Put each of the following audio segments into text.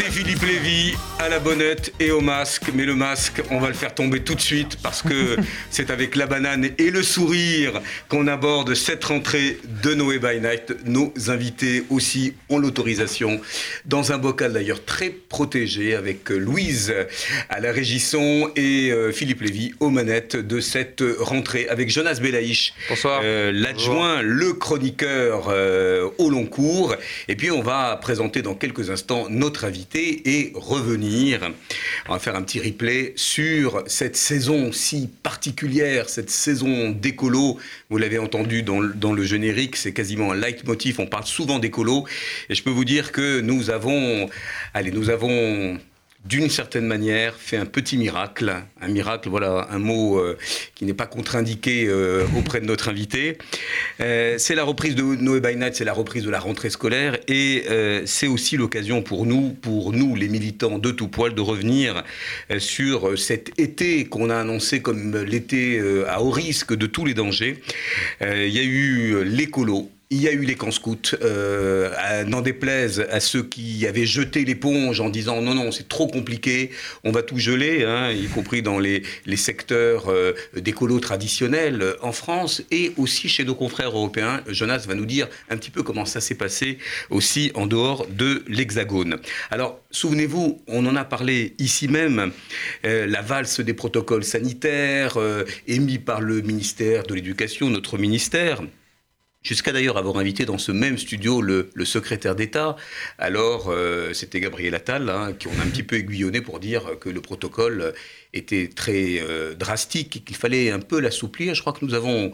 c'est Philippe Lévy à la bonnette et au masque. Mais le masque, on va le faire tomber tout de suite parce que c'est avec la banane et le sourire qu'on aborde cette rentrée de Noé by Night. Nos invités aussi ont l'autorisation dans un bocal d'ailleurs très protégé avec Louise à la régisson et euh, Philippe Lévy aux manettes de cette rentrée avec Jonas Belaïch. Bonsoir. euh, L'adjoint, le chroniqueur euh, au long cours. Et puis on va présenter dans quelques instants notre invité et revenir. On va faire un petit replay sur cette saison si particulière, cette saison d'écolo. Vous l'avez entendu dans, le- dans le générique, c'est quasiment un leitmotiv. On parle souvent d'écolo. Et je peux vous dire que nous avons, allez, nous avons d'une certaine manière, fait un petit miracle. Un miracle, voilà, un mot euh, qui n'est pas contre-indiqué euh, auprès de notre invité. Euh, c'est la reprise de Noé by c'est la reprise de la rentrée scolaire et c'est aussi l'occasion pour nous, pour nous, les militants de tout poil, de revenir sur cet été qu'on a annoncé comme l'été à haut risque de tous les dangers. Il y a eu l'écolo, il y a eu les camps scouts, euh, n'en déplaise à ceux qui avaient jeté l'éponge en disant non, non, c'est trop compliqué, on va tout geler, hein, y compris dans les, secteurs euh, d'écolo traditionnels euh, en France et aussi chez nos confrères européens. Jonas va nous dire un petit peu comment ça s'est passé aussi en dehors de l'Hexagone. Alors, souvenez-vous, on en a parlé ici même, euh, la valse des protocoles sanitaires euh, émis par le ministère de l'Éducation, notre ministère. Jusqu'à d'ailleurs avoir invité dans ce même studio le, secrétaire d'État. Alors, euh, c'était Gabriel Attal, hein, qui on a un petit peu aiguillonné pour dire que le protocole était très euh, drastique et qu'il fallait un peu l'assouplir. Je crois que nous avons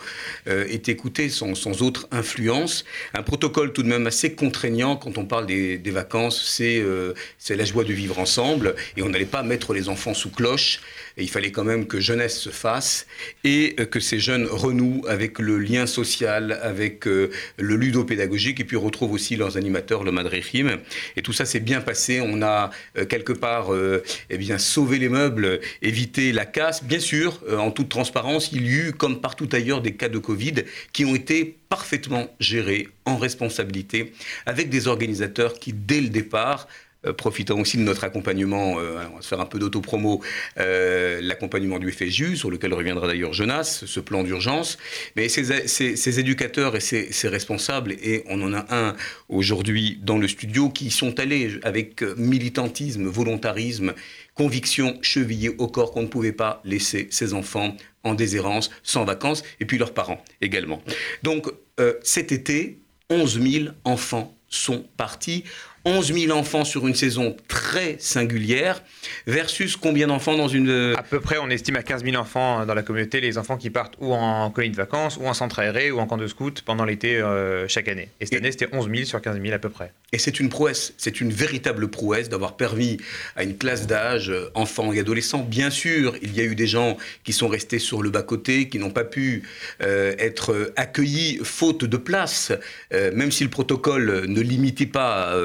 euh, été écoutés sans, autre influence. Un protocole tout de même assez contraignant quand on parle des, des vacances. C'est la joie de vivre ensemble et on n'allait pas mettre les enfants sous cloche. Et il fallait quand même que jeunesse se fasse et que ces jeunes renouent avec le lien social, avec euh, le ludopédagogique et puis retrouvent aussi leurs animateurs, le Madrechim. Et tout ça s'est bien passé. On a euh, quelque part euh, eh bien, sauvé les meubles, évité la casse. Bien sûr, euh, en toute transparence, il y eut, comme partout ailleurs, des cas de Covid qui ont été parfaitement gérés en responsabilité avec des organisateurs qui, dès le départ, profitant aussi de notre accompagnement, euh, on va se faire un peu d'autopromo, euh, l'accompagnement du FSJU, sur lequel reviendra d'ailleurs Jonas, ce plan d'urgence. Mais ces, éducateurs et ces, responsables, et on en a un aujourd'hui dans le studio, qui sont allés avec euh, militantisme, volontarisme, conviction chevillée au corps qu'on ne pouvait pas laisser ces enfants en déshérence, sans vacances, et puis leurs parents également. Donc euh, cet été, 11 000 enfants sont partis. 11 000 enfants sur une saison très singulière, versus combien d'enfants dans une... À peu près, on estime à 15 000 enfants dans la communauté, les enfants qui partent ou en colonie de vacances, ou en centre aéré, ou en camp de scout pendant l'été euh, chaque année. Et cette Et- année, c'était 11 000 sur 15 000 à peu près. Et c'est une prouesse, c'est une véritable prouesse d'avoir permis à une classe d'âge, euh, enfants et adolescents, bien sûr, il y a eu des gens qui sont restés sur le bas-côté, qui n'ont pas pu euh, être euh, accueillis faute de place, euh, même si le protocole ne limitait pas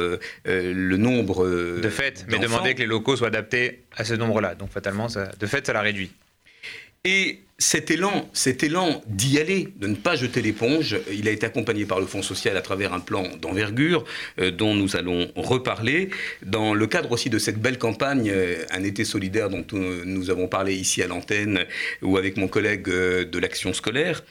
euh, euh, le nombre euh, De fait, mais demander que les locaux soient adaptés à ce nombre-là. Donc fatalement, ça, de fait, ça l'a réduit. Et cet élan, cet élan d'y aller, de ne pas jeter l'éponge, il a été accompagné par le Fonds social à travers un plan d'envergure euh, dont nous allons reparler. Dans le cadre aussi de cette belle campagne, euh, un été solidaire dont euh, nous avons parlé ici à l'antenne ou avec mon collègue euh, de l'action scolaire,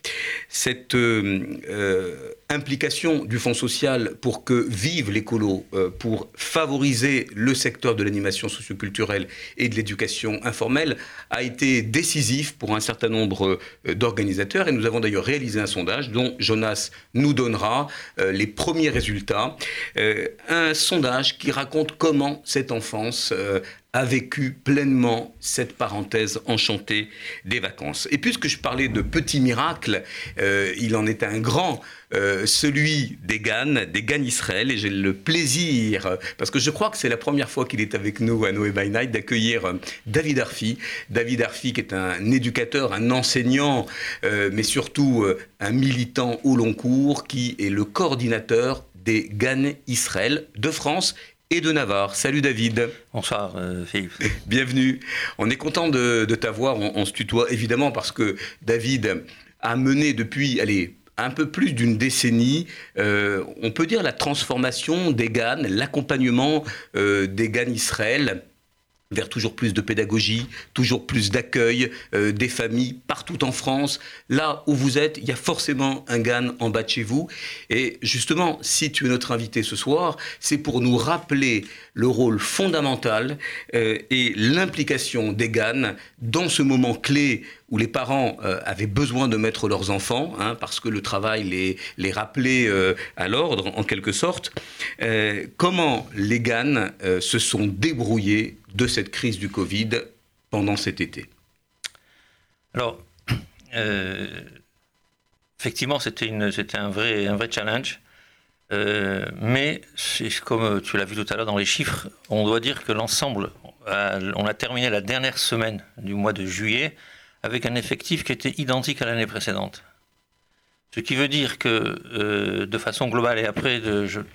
cette euh, euh, implication du Fonds social pour que vive l'écolo, euh, pour favoriser le secteur de l'animation socioculturelle et de l'éducation informelle, a été décisif pour un certain nombre euh, d'organisateurs. Et nous avons d'ailleurs réalisé un sondage dont Jonas nous donnera euh, les premiers résultats. Un sondage qui raconte comment cette enfance a vécu pleinement cette parenthèse enchantée des vacances. Et puisque je parlais de petits miracles, il en est un grand, euh, celui des GAN, des GAN Israël, et j'ai le plaisir, parce que je crois que c'est la première fois qu'il est avec nous à Noé by Night, d'accueillir euh, David Arfi. David Arfi qui est un éducateur, un enseignant, euh, mais surtout euh, un militant au long cours, qui est le coordinateur des GAN Israël de France et de Navarre. Salut David. Bonsoir euh, Philippe. Bienvenue. On est content de, t'avoir. On, se tutoie évidemment parce que David a mené depuis, allez, un peu plus d'une décennie, euh, on peut dire la transformation des GAN, l'accompagnement euh, des GAN Israël vers toujours plus de pédagogie, toujours plus d'accueil euh, des familles partout en France. Là où vous êtes, il y a forcément un GAN en bas de chez vous. Et justement, si tu es notre invité ce soir, c'est pour nous rappeler le rôle fondamental et l'implication des GAN dans ce moment clé où les parents euh, avaient besoin de mettre leurs enfants, hein, parce que le travail les, les rappelait euh, à l'ordre, en quelque sorte. Euh, comment les GAN se sont débrouillés de cette crise du Covid pendant cet été? Alors, effectivement, c'était un vrai, un vrai challenge. mais, comme tu l'as vu tout à l'heure dans les chiffres, on doit dire que l'ensemble, on a terminé la dernière semaine du mois de juillet avec un effectif qui était identique à l'année précédente. Ce qui veut dire que, euh, de façon globale, et après,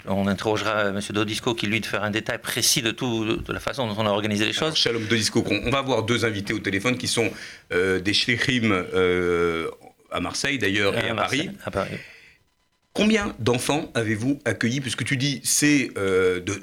on interrogera M. Dodisco qui, lui, de faire un détail précis de tout, de, la façon dont on a organisé les choses. Alors, Shalom Dodisco, on, va avoir deux invités au téléphone qui sont euh, des shlichim euh, à Marseille, d'ailleurs, et à, Paris. à Paris. Combien d'enfants avez-vous accueillis? Puisque tu dis, c'est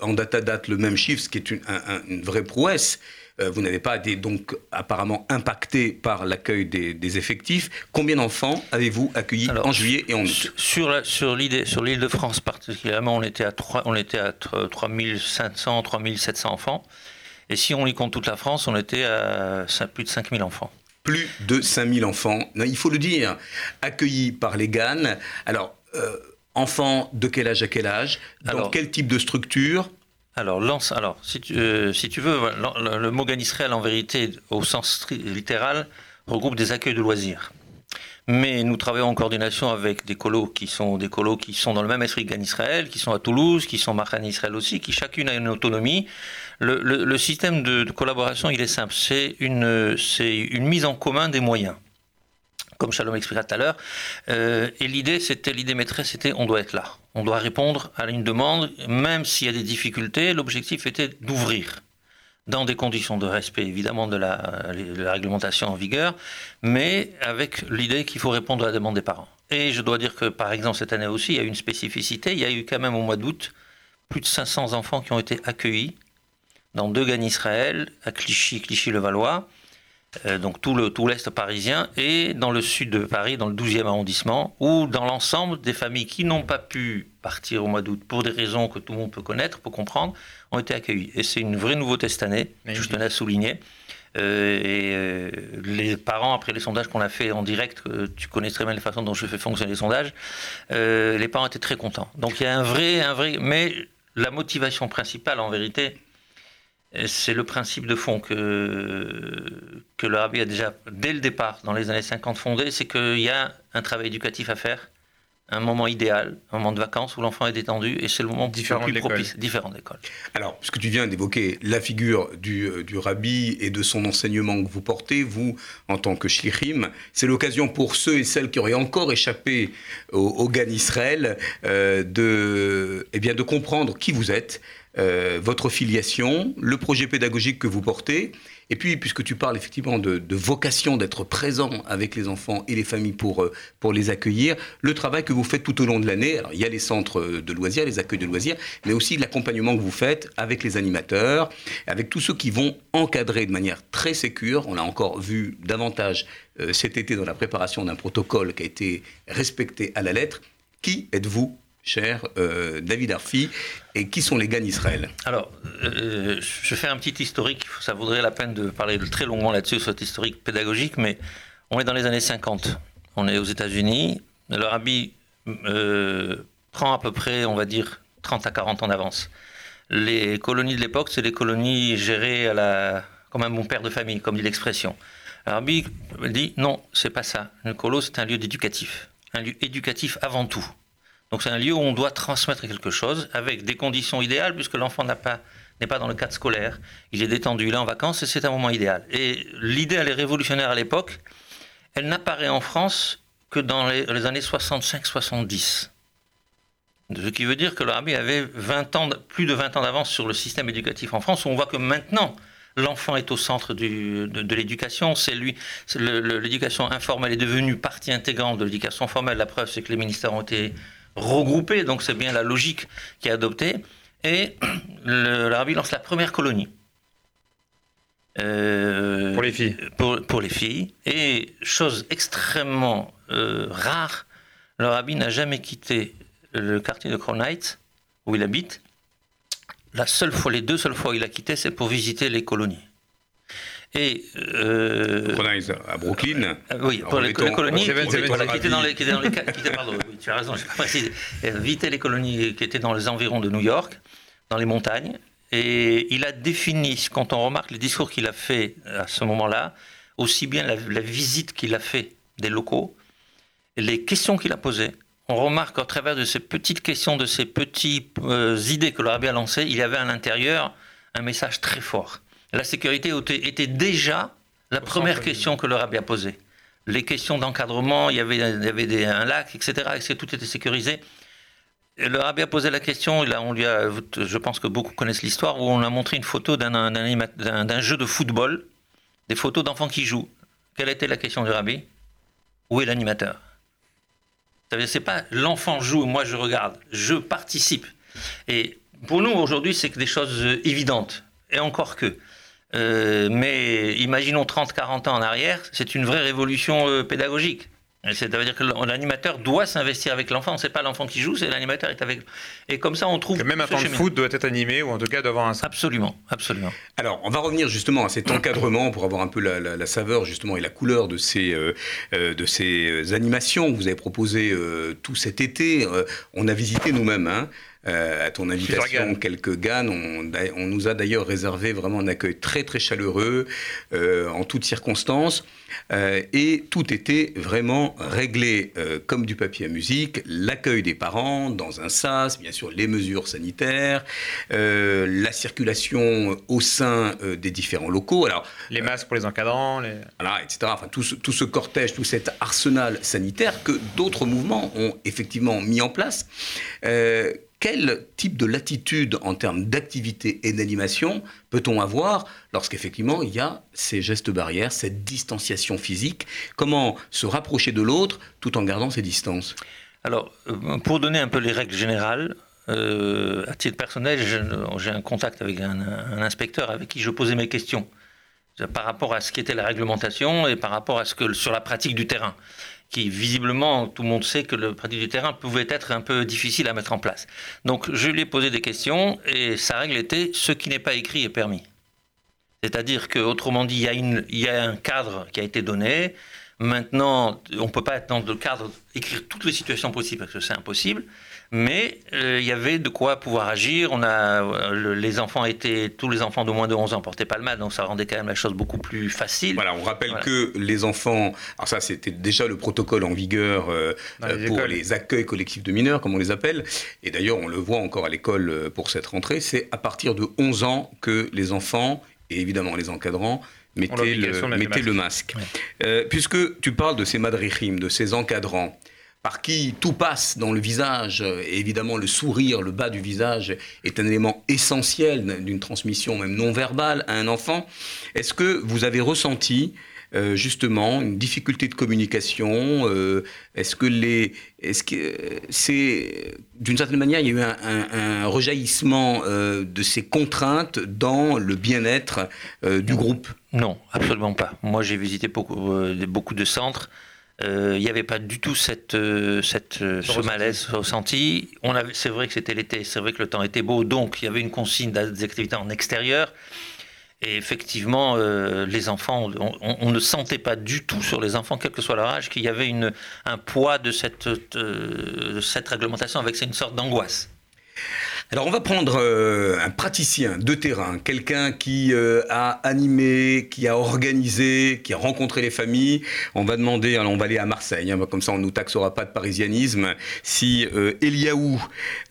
en date à date le même chiffre, ce qui est une, une vraie prouesse. Euh, vous n'avez pas été donc apparemment impacté par l'accueil des, effectifs. Combien d'enfants avez-vous accueillis en juillet et en août Sur, sur l'île de France particulièrement, on était à, 3, on était à 3500, 3700 enfants. Et si on y compte toute la France, on était à plus de 5000 enfants plus de 5000 enfants, il faut le dire, accueillis par les GAN. Alors, euh, enfants de quel âge à quel âge? Dans quel type de structure? Alors, lance, alors si, tu, euh, veux, le, mot GAN Israël, en vérité, au sens littéral, regroupe des accueils de loisirs. Mais nous travaillons en coordination avec des colos qui sont des colos qui sont dans le même esprit Israël, qui sont à Toulouse, qui sont Marhan Israël aussi, qui chacune a une autonomie. Le, le, système de, collaboration, il est simple. C'est une mise en commun des moyens comme Shalom expliquera tout à l'heure. Euh, et l'idée, c'était, l'idée maîtresse, c'était on doit être là. On doit répondre à une demande, même s'il y a des difficultés. L'objectif était d'ouvrir dans des conditions de respect évidemment de la, réglementation en vigueur, mais avec l'idée qu'il faut répondre à la demande des parents. Et je dois dire que par exemple cette année aussi, il y a une spécificité, il y a eu quand même au mois d'août plus de 500 enfants qui ont été accueillis dans deux gannes Israël, à Clichy, Clichy-le-Valois, donc tout le tout l'est parisien et dans le sud de Paris, dans le 12e arrondissement, où dans l'ensemble des familles qui n'ont pas pu partir au mois d'août pour des raisons que tout le monde peut connaître, peut comprendre, ont été accueillies. Et c'est une vraie nouveauté cette année, je tenais à souligner. Euh, et euh, les parents, après les sondages qu'on a fait en direct, tu connais très bien la façon dont je fais fonctionner les sondages, les parents étaient très contents. Donc il y a un vrai, un vrai, mais la motivation principale en vérité, c'est le principe de fond que, que le Rabbi a déjà, dès le départ, dans les années 50, fondé, c'est qu'il y a un travail éducatif à faire, un moment idéal, un moment de vacances où l'enfant est détendu, et c'est le moment différent le plus propice, différent d'école. Alors, puisque tu viens d'évoquer la figure du, euh, du Rabbi et de son enseignement que vous portez, vous, en tant que shlichim, c'est l'occasion pour ceux et celles qui auraient encore échappé au, au Gan Israël euh, de, eh bien, de comprendre qui vous êtes, euh, votre filiation, le projet pédagogique que vous portez, et puis puisque tu parles effectivement de, vocation d'être présent avec les enfants et les familles pour, euh, pour les accueillir, le travail que vous faites tout au long de l'année, alors il y a les centres de loisirs, les accueils de loisirs, mais aussi l'accompagnement que vous faites avec les animateurs, avec tous ceux qui vont encadrer de manière très sécure, on l'a encore vu davantage euh, cet été dans la préparation d'un protocole qui a été respecté à la lettre. Qui êtes-vous cher euh, David Arfi, et qui sont les GAN Israël Alors, euh, je fais un petit historique, ça vaudrait la peine de parler très longuement là-dessus, cet historique pédagogique, mais on est dans les années 50, on est aux États-Unis, le rabbi euh, prend à peu près, on va dire, 30 à 40 ans d'avance. Les colonies de l'époque, c'est des colonies gérées à la, comme un bon père de famille, comme dit l'expression. Le rabbi dit non, c'est pas ça. Le c'est un lieu d'éducatif, un lieu éducatif avant tout. Donc c'est un lieu où on doit transmettre quelque chose avec des conditions idéales puisque l'enfant n'est pas dans le cadre scolaire, il est détendu, il est en vacances et c'est un moment idéal. Et l'idée, elle est révolutionnaire à l'époque. Elle n'apparaît en France que dans les, années 65-70. Ce qui veut dire que rabbi avait 20 ans, plus de 20 ans d'avance sur le système éducatif en France, on voit que maintenant, l'enfant est au centre de, de l'éducation. C'est lui, l'éducation informelle est devenue partie intégrante de l'éducation formelle. La preuve, c'est que les ministères ont été regroupés, donc c'est bien la logique qui est adoptée. Et rabbi lance la première colonie. Euh, Pour les filles. pour, pour les filles. Et chose extrêmement euh, rare, le rabbi n'a jamais quitté le quartier de Crown Heights, où il habite. La seule fois, les deux seules fois où il a quitté, c'est pour visiter les colonies. Et euh, Prenez à Brooklyn. euh, oui, Alors, pour les, colonies, qui, voilà, qui étaient dans les, qui étaient dans les, qui étaient- pardon, oui, tu as raison, j'ai pas précisé. Euh, les colonies qui étaient dans les environs de New York, dans les montagnes, et il a défini, quand on remarque les discours qu'il a fait à ce moment-là, aussi bien la, la visite qu'il a fait des locaux, les questions qu'il a posées. On remarque qu'à travers de ces petites questions, de ces petites euh, idées que le rabbi a lancées, il y avait à l'intérieur un message très fort. La sécurité était, déjà la première question que le rabbi a posée. Les questions d'encadrement, il y avait, il y avait des- un lac, etc. Et que tout était sécurisé. Et le rabbi a posé la question, a- on lui a, je pense que beaucoup connaissent l'histoire, où on a montré une photo d'un- jeu de football, des photos d'enfants qui jouent. Quelle était la question du rabbi? Où est l'animateur? C'est pas l'enfant joue, moi je regarde, je participe. Et pour nous aujourd'hui, c'est que des choses euh, évidentes. Et encore que. Euh, mais imaginons 30, 40 ans en arrière, c'est une vraie révolution euh, pédagogique. C'est-à-dire que l'animateur doit s'investir avec l'enfant. C'est pas l'enfant qui joue, c'est l'animateur est avec. Et comme ça, on trouve. Que même un temps de foot doit être animé, ou en tout cas doit avoir un Absolument, absolument. Alors, on va revenir justement à cet encadrement pour avoir un peu la, la- la saveur justement et la couleur de ces, euh, de ces animations que vous avez proposées euh, tout cet été. Euh, on a visité nous-mêmes, hein, à ton invitation, quelques GAN. On, on nous a d'ailleurs réservé vraiment un accueil très très chaleureux euh, en toutes circonstances. Euh, et tout était vraiment réglé euh, comme du papier à musique. L'accueil des parents dans un sas, bien sûr les mesures sanitaires, euh, la circulation au sein euh, des différents locaux. Alors, les masques pour les encadrants. Les... voilà, etc. Enfin, tout ce, tout ce cortège, tout cet arsenal sanitaire que d'autres mouvements ont effectivement mis en place. Euh, quel type de latitude en termes d'activité et d'animation peut-on avoir lorsqu'effectivement il y a ces gestes barrières, cette distanciation physique? Comment se rapprocher de l'autre tout en gardant ses distances? Alors, euh, pour donner un peu les règles générales, euh, à titre personnel, j'ai un contact avec un, un inspecteur avec qui je posais mes questions par rapport à ce qu'était la réglementation et par rapport à ce que sur la pratique du terrain, qui visiblement tout le monde sait que la pratique du terrain pouvait être un peu difficile à mettre en place. Donc je lui ai posé des questions et sa règle était ce qui n'est pas écrit est permis. C'est-à-dire que autrement dit, il y, a il y a un cadre qui a été donné. Maintenant, on ne peut pas être dans le cadre écrire toutes les situations possibles parce que c'est impossible. Mais euh, il y avait de quoi pouvoir agir. On a euh, le- les enfants étaient tous les enfants de moins de 11 ans portaient pas le masque, donc ça rendait quand même la chose beaucoup plus facile. Voilà, on rappelle Voilà. que les enfants, alors ça c'était déjà le protocole en vigueur euh, les pour écoles. les accueils collectifs de mineurs, comme on les appelle, et d'ailleurs on le voit encore à l'école pour cette rentrée, c'est à partir de 11 ans que les enfants, et évidemment les encadrants, mettaient, le, mettaient masque. Ouais. Euh, puisque tu parles de ces madrichim, de ces encadrants, par qui tout passe dans le visage, et évidemment le sourire, le bas du visage est un élément essentiel d'une transmission même non verbale à un enfant. Est-ce que vous avez ressenti euh, justement une difficulté de communication euh, Est-ce que les, est-ce que euh, c'est d'une certaine manière il y a eu un, un- un rejaillissement euh, de ces contraintes dans le bien-être du groupe? Non, absolument pas. Moi, j'ai visité beaucoup de centres. Euh, Il n'y avait pas du tout cette, euh, cette, euh, ce malaise ressenti. On avait, c'est vrai que c'était l'été, c'est vrai que le temps était beau, donc il y avait une consigne des activités en extérieur. Et effectivement, euh, les enfants, on, on- on ne sentait pas du tout sur les enfants, quel que soit leur âge, qu'il y avait une, un poids de cette, de cette réglementation avec une sorte d'angoisse. Alors on va prendre euh, un praticien de terrain, quelqu'un qui euh, a animé, qui a organisé, qui a rencontré les familles. On va demander, alors on va aller à Marseille, hein, comme ça on nous taxera pas de parisianisme. Si euh, Eliaou,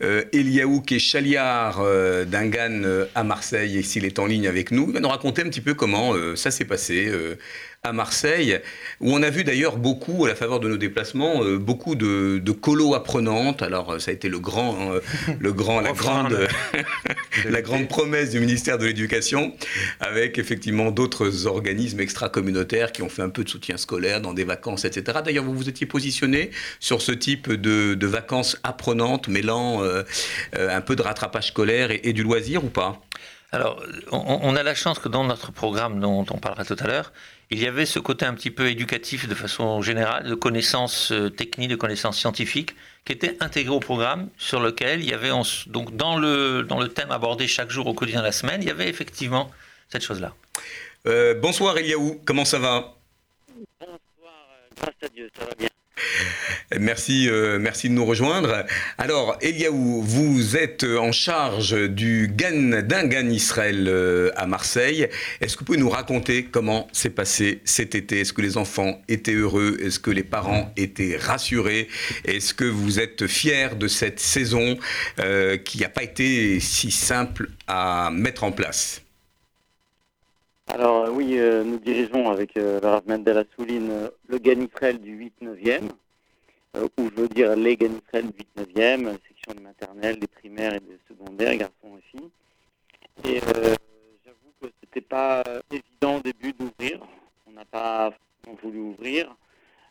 Eliaou qui est chaliard d'Ingan euh, à Marseille et s'il est en ligne avec nous, il va nous raconter un petit peu comment ça s'est passé à Marseille, où on a vu d'ailleurs beaucoup, à la faveur de nos déplacements, beaucoup de, de colos apprenantes. Alors, ça a été le grand, le grand, la grande, la grande promesse du ministère de l'Éducation, avec effectivement d'autres organismes extra-communautaires qui ont fait un peu de soutien scolaire dans des vacances, etc. D'ailleurs, vous vous étiez positionné sur ce type de, de vacances apprenantes, mêlant un peu de rattrapage scolaire et du loisir ou pas? Alors, on, a la chance que dans notre programme dont on parlera tout à l'heure, il y avait ce côté un petit peu éducatif de façon générale, de connaissances euh, techniques, de connaissances scientifiques, qui était intégré au programme, sur lequel il y avait, donc dans le, dans le thème abordé chaque jour au quotidien de la semaine, il y avait effectivement cette chose-là. Euh, bonsoir Eliaou, comment ça va? Bonsoir, euh, grâce à Dieu, ça va bien. Merci, euh, merci de nous rejoindre. Alors, Eliaou, vous êtes en charge du GAN, d'un GAN Israël euh, à Marseille. Est-ce que vous pouvez nous raconter comment s'est passé cet été? Est-ce que les enfants étaient heureux? Est-ce que les parents étaient rassurés? Est-ce que vous êtes fiers de cette saison euh, qui n'a pas été si simple à mettre en place? Alors oui, nous dirigeons avec le Rav Mendel Souline le GAN Israël du 8-9e. Euh, ou je veux dire les Ganifrel 8-9e, section de maternelle, des primaires et des secondaires, garçons et filles. Et euh, j'avoue que c'était pas évident au début d'ouvrir. On n'a pas voulu ouvrir.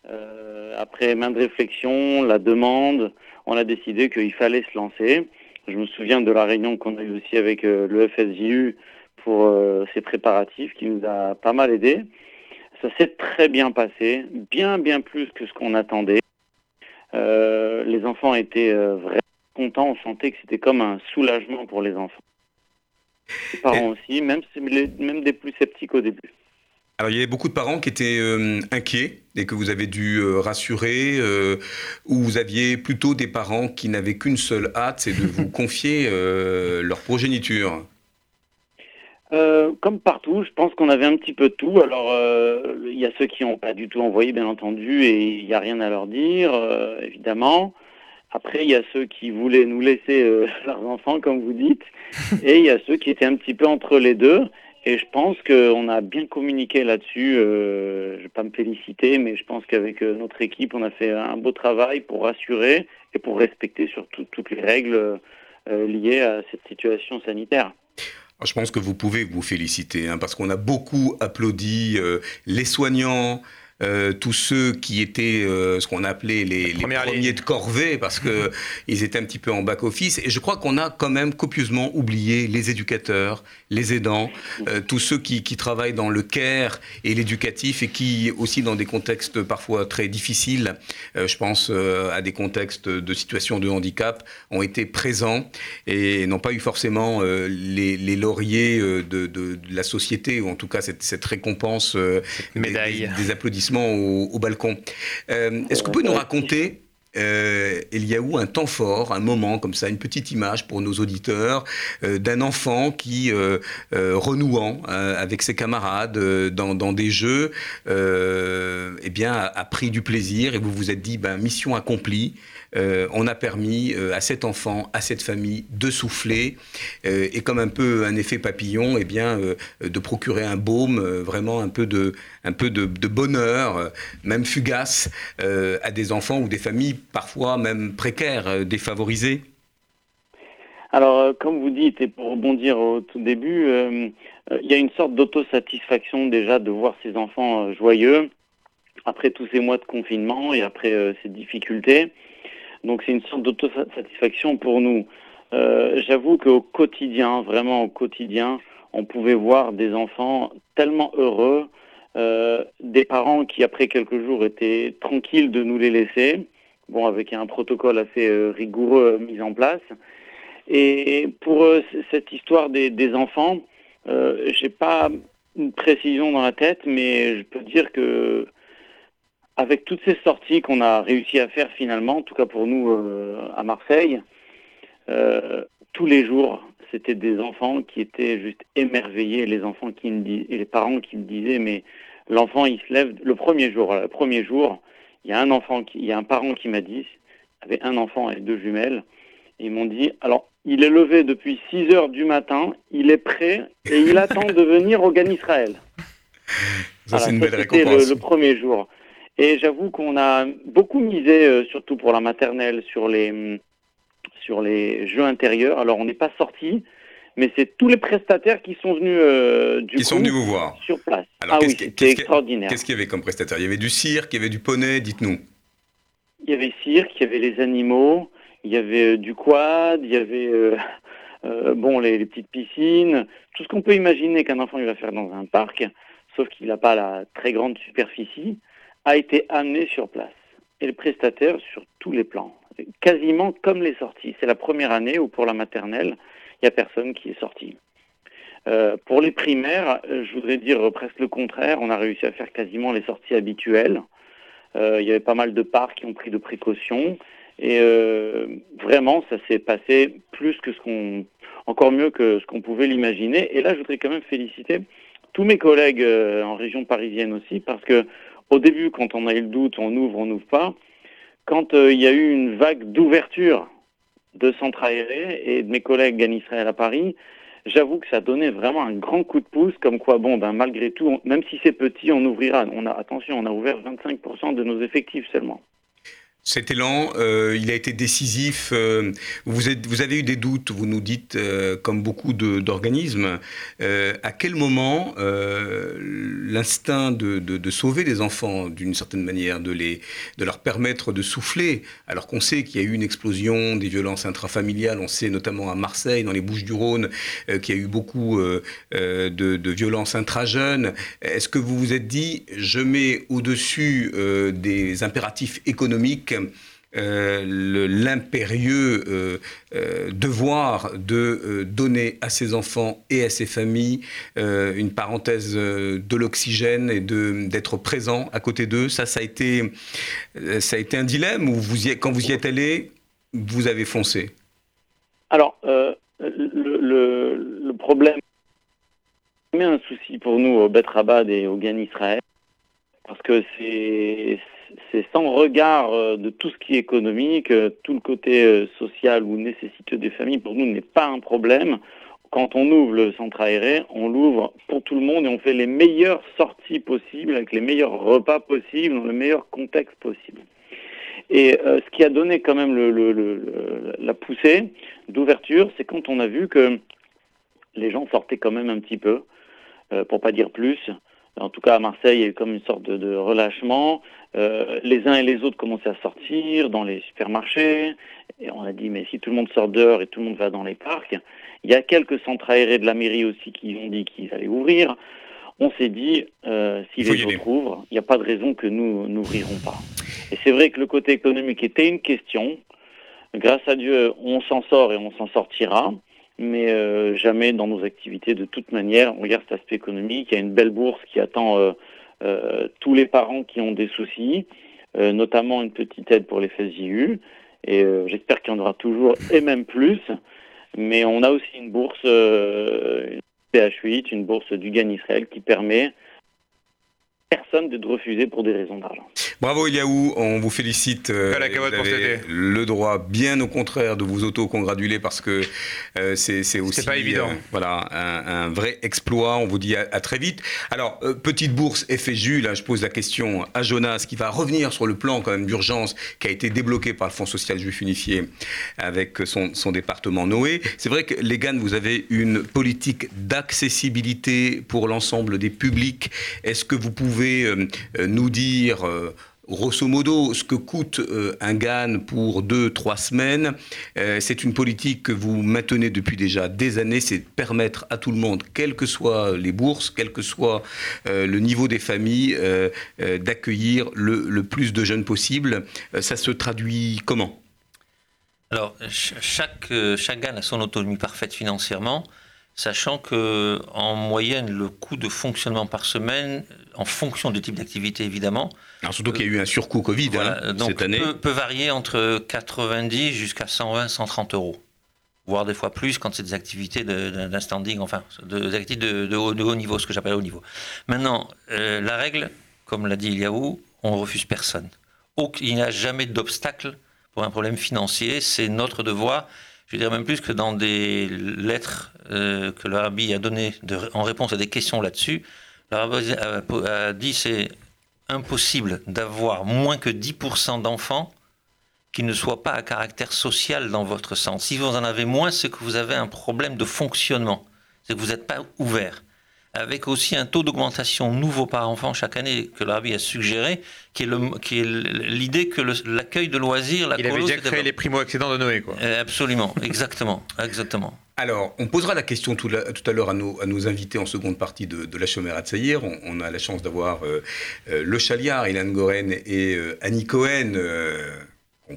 Euh, après maintes réflexions, la demande, on a décidé qu'il fallait se lancer. Je me souviens de la réunion qu'on a eue aussi avec le FSJU pour ces préparatifs qui nous a pas mal aidé. Ça s'est très bien passé, bien bien plus que ce qu'on attendait. Euh, les enfants étaient euh, vraiment contents, on sentait que c'était comme un soulagement pour les enfants. Les parents aussi, même, même des plus sceptiques au début. Alors, il y avait beaucoup de parents qui étaient euh, inquiets et que vous avez dû rassurer, ou vous aviez plutôt des parents qui n'avaient qu'une seule hâte, c'est de vous confier leur progéniture. Euh, comme partout, je pense qu'on avait un petit peu de tout. Alors, euh, il y a ceux qui n'ont pas du tout envoyé, bien entendu, et il n'y a rien à leur dire, euh, évidemment. Après, il y a ceux qui voulaient nous laisser leurs enfants, comme vous dites, et il y a ceux qui étaient un petit peu entre les deux. Et je pense qu'on a bien communiqué là-dessus. je ne vais pas me féliciter, mais je pense qu'avec notre équipe, on a fait un beau travail pour rassurer et pour respecter surtout toutes les règles liées à cette situation sanitaire. Je pense que vous pouvez vous féliciter, hein, parce qu'on a beaucoup applaudi euh, les soignants, euh, tous ceux qui étaient euh, ce qu'on appelait les, les premiers de corvée, parce que ils étaient un petit peu en back-office. Et je crois qu'on a quand même copieusement oublié les éducateurs, les aidants, euh, tous ceux qui, qui, travaillent dans le care et l'éducatif et qui aussi dans des contextes parfois très difficiles, je pense à des contextes de situation de handicap, ont été présents et n'ont pas eu forcément les, les, lauriers de, de, de, la société, ou en tout cas cette, cette récompense médaille. des, des applaudissements au, balcon. Euh, est-ce que vous pouvez nous raconter euh, Eliaou, un temps fort, un moment comme ça, une petite image pour nos auditeurs euh, d'un enfant qui, euh, renouant avec ses camarades dans, des jeux, eh bien, a, pris du plaisir et vous vous êtes dit, ben, mission accomplie. On a permis à cet enfant, à cette famille de souffler et comme un peu un effet papillon, eh bien, de procurer un baume, vraiment un peu de, un peu de, bonheur, même fugace, à des enfants ou des familles parfois même précaires, défavorisées. Alors, comme vous dites, et pour rebondir au tout début, il y a une sorte d'autosatisfaction déjà de voir ces enfants joyeux après tous ces mois de confinement et après ces difficultés. Donc c'est une sorte d'autosatisfaction pour nous. Euh, J'avoue qu'au quotidien, vraiment au quotidien, on pouvait voir des enfants tellement heureux, euh, des parents qui après quelques jours étaient tranquilles de nous les laisser, bon avec un protocole assez euh, rigoureux mis en place. Et pour cette histoire des, enfants, euh, j'ai pas une précision dans la tête, mais je peux dire que avec toutes ces sorties qu'on a réussi à faire finalement, en tout cas pour nous euh, à Marseille, euh, tous les jours, c'était des enfants qui étaient juste émerveillés, les enfants qui me et les parents qui me disaient mais l'enfant il se lève le premier jour, le premier jour, il y a un enfant qui, il y a un parent qui m'a dit, avait un enfant et deux jumelles, et ils m'ont dit alors il est levé depuis 6 heures du matin, il est prêt et il attend de venir au Gan Israël. Ça, c'est une belle récompense. Le, le premier jour. Et j'avoue qu'on a beaucoup misé, euh, surtout pour la maternelle, sur les, hum, sur les jeux intérieurs. Alors, on n'est pas sorti, mais c'est tous les prestataires qui sont venus euh, du Ils coup, sont venus vous voir. sur place. Alors, ah oui, qui- c'était qui- extraordinaire. Qu'est-ce qu'il y avait comme prestataire? Il y avait du cirque, il y avait du poney, dites-nous. Il y avait cirque, il y avait les animaux, il y avait euh, du quad, il y avait euh, euh, bon les, les petites piscines, tout ce qu'on peut imaginer qu'un enfant il va faire dans un parc, sauf qu'il n'a pas la très grande superficie, a été amené sur place. Et le prestataire sur tous les plans, quasiment comme les sorties. C'est la première année où pour la maternelle, il n'y a personne qui est sorti. Euh, pour les primaires, euh, je voudrais dire presque le contraire. On a réussi à faire quasiment les sorties habituelles. Euh, il y avait pas mal de parcs qui ont pris de précautions. Et vraiment, ça s'est passé plus que ce qu'on, encore mieux que ce qu'on pouvait l'imaginer. Et là, je voudrais quand même féliciter tous mes collègues en région parisienne aussi, parce que au début, quand on a eu le doute, on ouvre, on n'ouvre pas. Quand euh, il y a eu une vague d'ouverture de centres aérés et de mes collègues en Israël à Paris, j'avoue que ça donnait vraiment un grand coup de pouce, comme quoi, bon, ben malgré tout, même si c'est petit, on ouvrira. On a attention, on a ouvert 25% de nos effectifs seulement. Cet élan, euh, il a été décisif. euh, vous, avez eu des doutes, vous nous dites, euh, comme beaucoup d'organismes. À quel moment l'instinct de, sauver des enfants, d'une certaine manière, de, les, leur permettre de souffler, alors qu'on sait qu'il y a eu une explosion des violences intrafamiliales, on sait notamment à Marseille, dans les Bouches-du-Rhône, qu'il y a eu beaucoup de, de violences intra-jeunes. Est-ce que vous vous êtes dit, je mets au-dessus des impératifs économiques euh, l'impérieux euh, euh, devoir de donner à ses enfants et à ses familles une parenthèse de l'oxygène et d'être présent à côté d'eux. Ça, ça a été, ça a été un dilemme ou quand vous y êtes allé, vous avez foncé. Alors, le, le, le problème, mais un souci pour nous au Bet Rabad et au Gan Israël, parce que c'est c'est sans regard euh, de tout ce qui est économique, euh, tout le côté euh, social ou nécessiteux des familles, pour nous, n'est pas un problème. Quand on ouvre le centre aéré, on l'ouvre pour tout le monde et on fait les meilleures sorties possibles, avec les meilleurs repas possibles, dans le meilleur contexte possible. Et ce qui a donné quand même la poussée d'ouverture, c'est quand on a vu que les gens sortaient quand même un petit peu, euh, pour pas dire plus. En tout cas, à Marseille, il y a eu comme une sorte de, de relâchement. Euh, les uns et les autres commençaient à sortir dans les supermarchés. Et on a dit, mais si tout le monde sort dehors et tout le monde va dans les parcs, il y a quelques centres aérés de la mairie aussi qui ont dit qu'ils allaient ouvrir. On s'est dit, euh, si les autres ouvrent, il n'y a pas de raison que nous n'ouvrirons pas. Et c'est vrai que le côté économique était une question. Grâce à Dieu, on s'en sort et on s'en sortira. Mais euh, jamais dans nos activités, de toute manière, on regarde cet aspect économique. Il y a une belle bourse qui attend euh, euh, tous les parents qui ont des soucis, notamment une petite aide pour les FSJU. Et j'espère qu'il y en aura toujours et même plus. Mais on a aussi une bourse, une PH8, une bourse du Gan Israël qui permet personne d'être refusé pour des raisons d'argent. Bravo Eliaou, on vous félicite. euh, la vous cavote pour avez cet été. le droit, bien au contraire, de vous auto-congratuler parce que euh, c'est c'est aussi pas évident. euh, voilà, un, un vrai exploit. On vous dit à, à très vite. Alors, euh, petite bourse FSJU, là je pose la question à Jonas qui va revenir sur le plan quand même d'urgence qui a été débloqué par le Fonds social juif unifié avec son, son département Noé. C'est vrai que les GAN, vous avez une politique d'accessibilité pour l'ensemble des publics. Est-ce que vous pouvez euh, euh, nous dire... euh, Grosso modo, ce que coûte euh, un GAN pour deux, trois semaines, c'est une politique que vous maintenez depuis déjà des années, c'est de permettre à tout le monde, quelles que soient les bourses, quel que soit le niveau des familles, d'accueillir le, plus de jeunes possible. Ça se traduit comment? Alors, ch- chaque, chaque GAN a son autonomie parfaite financièrement, sachant que en moyenne, le coût de fonctionnement par semaine, en fonction du type d'activité évidemment, Alors surtout qu'il y a eu un surcoût Covid voilà, hein, donc cette année. Peut, peut varier entre 90 jusqu'à 120, 130 euros, voire des fois plus quand c'est des activités de- de- d'un standing, enfin, de- des activités de, haut, de haut niveau, ce que j'appelle haut niveau. Maintenant, euh, la règle, comme l'a dit Iliaou, on refuse personne. Il n'y a jamais d'obstacle pour un problème financier, c'est notre devoir. Je dirais même plus que dans des lettres euh, que le a données en réponse à des questions là-dessus, L'Arabie a dit c'est impossible d'avoir moins que 10% d'enfants qui ne soient pas à caractère social dans votre sens. Si vous en avez moins, c'est que vous avez un problème de fonctionnement, c'est que vous n'êtes pas ouvert. Avec aussi un taux d'augmentation nouveau par enfant chaque année que l'Arabie a suggéré, qui est l'idée que l'accueil de loisirs, la Il avait déjà créé les primo-excédents de Noé, quoi. Euh, absolument, exactement, exactement. Alors, on posera la question tout, à l'heure à nos, invités en seconde partie de, la Chomère à Tsaïr. On, a la chance d'avoir euh, euh, Le Chaliard, Ilan Goren et Annie Cohen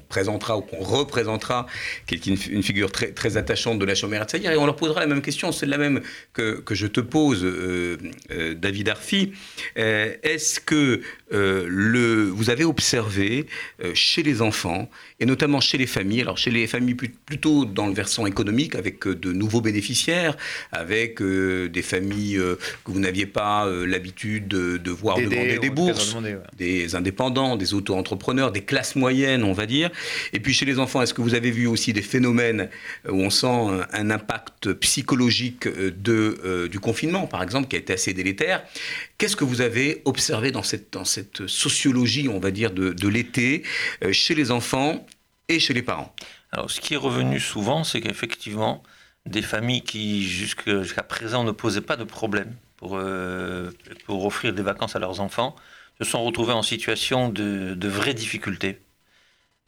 présentera ou qu'on représentera, qui est une, figure très, très attachante de la chômère de et on leur posera la même question, c'est la même que, que je te pose, euh, euh, David Arfi. Euh, est-ce que le, vous avez observé chez les enfants, et notamment chez les familles, alors chez les familles plutôt dans le versant économique, avec de nouveaux bénéficiaires, avec des familles que vous n'aviez pas l'habitude de, voir demander des bourses, des indépendants, des auto-entrepreneurs, des classes moyennes, on va dire, et puis chez les enfants, est-ce que vous avez vu aussi des phénomènes où on sent un, impact psychologique de, euh, du confinement, par exemple, qui a été assez délétère? Qu'est-ce que vous avez observé dans cette, sociologie, on va dire, de, l'été, euh, chez les enfants et chez les parents? Alors, ce qui est revenu souvent, c'est qu'effectivement, des familles qui jusqu'à présent ne posaient pas de problème pour, euh, offrir des vacances à leurs enfants, se sont retrouvées en situation de vraies difficultés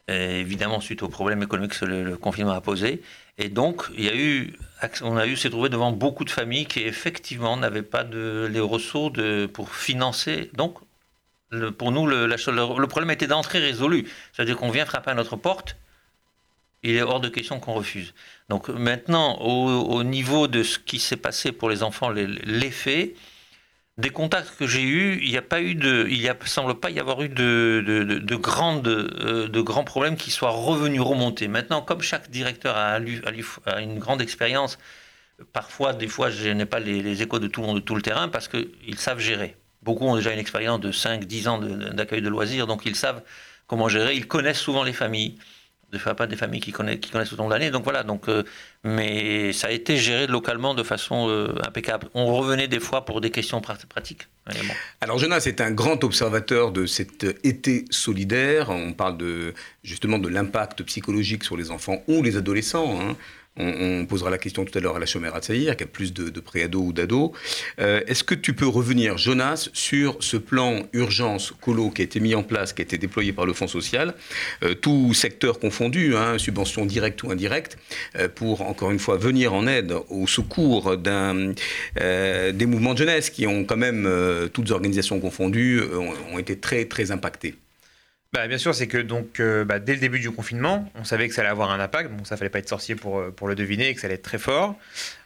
évidemment suite aux problèmes économiques que le, confinement a posé. Et donc, il y a eu, on a eu s'est trouvé devant beaucoup de familles qui effectivement n'avaient pas les ressources pour financer. Donc, pour nous, le, problème était d'entrée résolu. C'est-à-dire qu'on vient frapper à notre porte, il est hors de question qu'on refuse. Donc maintenant, au, niveau de ce qui s'est passé pour les enfants, l'effet, des contacts que j'ai eus, il n'y a pas eu de, il y semble pas y avoir eu de, de, de, grandes, euh, de grands problèmes qui soient revenus remonter. Maintenant, comme chaque directeur a, a, une grande expérience, parfois, des fois, je n'ai pas les, échos de tout le terrain, parce qu'ils savent gérer. Beaucoup ont déjà une expérience de 5, 10 ans d'accueil de loisirs, donc ils savent comment gérer. Ils connaissent souvent les familles de fois pas des familles qui connaissent, qui connaissent tout au long. Donc voilà, donc, euh, mais ça a été géré localement de façon euh, impeccable. On revenait des fois pour des questions pratiques. Alors Jonas est un grand observateur de cet été solidaire. On parle de, justement de l'impact psychologique sur les enfants ou les adolescents. Hein. On, posera la question tout à l'heure à la chômère à qui a plus de, de pré-ados ou d'ados. Euh, est-ce que tu peux revenir, Jonas, sur ce plan urgence colo qui a été mis en place, qui a été déployé par le Fonds social, euh, tout secteur confondu, hein, subventions directes ou indirectes, euh, pour encore une fois venir en aide au secours des mouvements de jeunesse qui ont quand même, toutes organisations confondues, ont, ont été très très impactés bah, Bien sûr, c'est que donc, euh, bah, dès le début du confinement, on savait que ça allait avoir un impact. Bon, ça fallait pas être sorcier pour, euh, pour le deviner et que ça allait être très fort.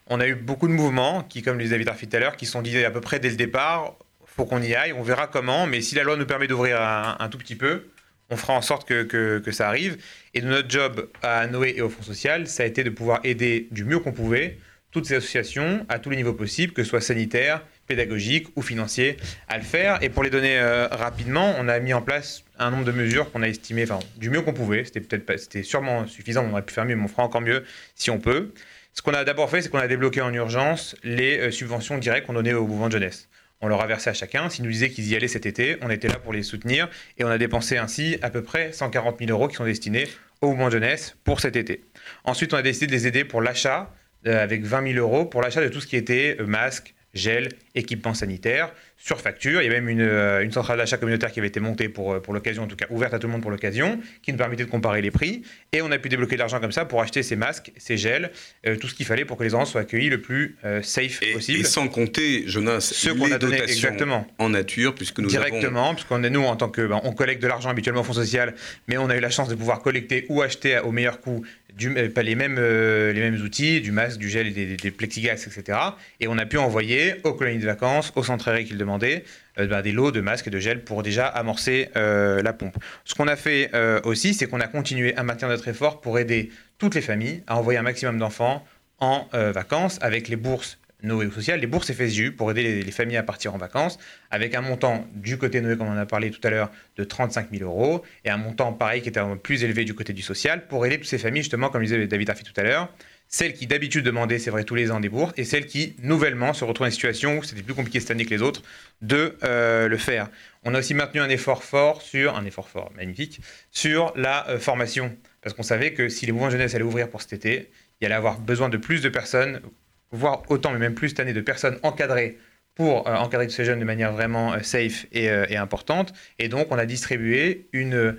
On a eu beaucoup de mouvements qui, comme le disait David tout à l'heure, qui sont dit à peu près dès le départ faut qu'on y aille, on verra comment, mais si la loi nous permet d'ouvrir un, tout petit peu, on fera en sorte que, que, que, ça arrive. Et notre job à Noé et au Fonds social, ça a été de pouvoir aider du mieux qu'on pouvait toutes ces associations à tous les niveaux possibles, que ce soit sanitaire, pédagogique ou financier, à le faire. Et pour les donner euh, rapidement, on a mis en place un nombre de mesures qu'on a estimé, enfin, du mieux qu'on pouvait. C'était peut-être pas, c'était sûrement suffisant. On aurait pu faire mieux, mais on fera encore mieux si on peut. Ce qu'on a d'abord fait, c'est qu'on a débloqué en urgence les euh, subventions directes qu'on donnait au mouvement de jeunesse. On leur a versé à chacun. S'ils nous disaient qu'ils y allaient cet été, on était là pour les soutenir. Et on a dépensé ainsi à peu près 140 000 euros qui sont destinés au mouvement de jeunesse pour cet été. Ensuite, on a décidé de les aider pour l'achat, euh, avec 20 000 euros, pour l'achat de tout ce qui était masques, gel, équipement sanitaire, sur facture. Il y a même une, euh, une centrale d'achat communautaire qui avait été montée pour, euh, pour l'occasion, en tout cas ouverte à tout le monde pour l'occasion, qui nous permettait de comparer les prix. Et on a pu débloquer de l'argent comme ça pour acheter ces masques, ces gels, euh, tout ce qu'il fallait pour que les enfants soient accueillis le plus safe possible. Et sans compter, Jonas, ce qu'on a donné exactement en nature, puisque nous directement, puisqu'on est nous en tant que ben, on collecte de l'argent habituellement au fonds social, mais on a eu la chance de pouvoir collecter ou acheter au meilleur coût du, pas les mêmes, les mêmes outils, du masque, du gel et des, plexiglas, etc. Et on a pu envoyer aux colonies de vacances, aux centres aérés qu'ils demandaient, euh, bah, des lots de masques et de gel pour déjà amorcer euh, la pompe. Ce qu'on a fait euh, aussi, c'est qu'on a continué à maintenir notre effort pour aider toutes les familles à envoyer un maximum d'enfants en vacances avec les bourses Noé ou sociales, les bourses FSJU pour aider les, familles à partir en vacances, avec un montant du côté Noé, comme on en a parlé tout à l'heure, de 35 000 euros, et un montant pareil qui était plus élevé du côté du social, pour aider toutes ces familles, justement, comme disait David Arfi tout à l'heure, celles qui d'habitude demandaient, c'est vrai, tous les ans des bourses, et celles qui, nouvellement, se retrouvent dans une situation où c'était plus compliqué cette année que les autres de euh, le faire. On a aussi maintenu un effort fort sur, un effort fort, magnifique, sur la euh, formation. Parce qu'on savait que si les mouvements jeunesse allaient ouvrir pour cet été, il allait avoir besoin de plus de personnes, voire autant, mais même plus cette année, de personnes encadrées pour euh, encadrer tous ces jeunes de manière vraiment safe et, et, importante. Et donc, on a distribué une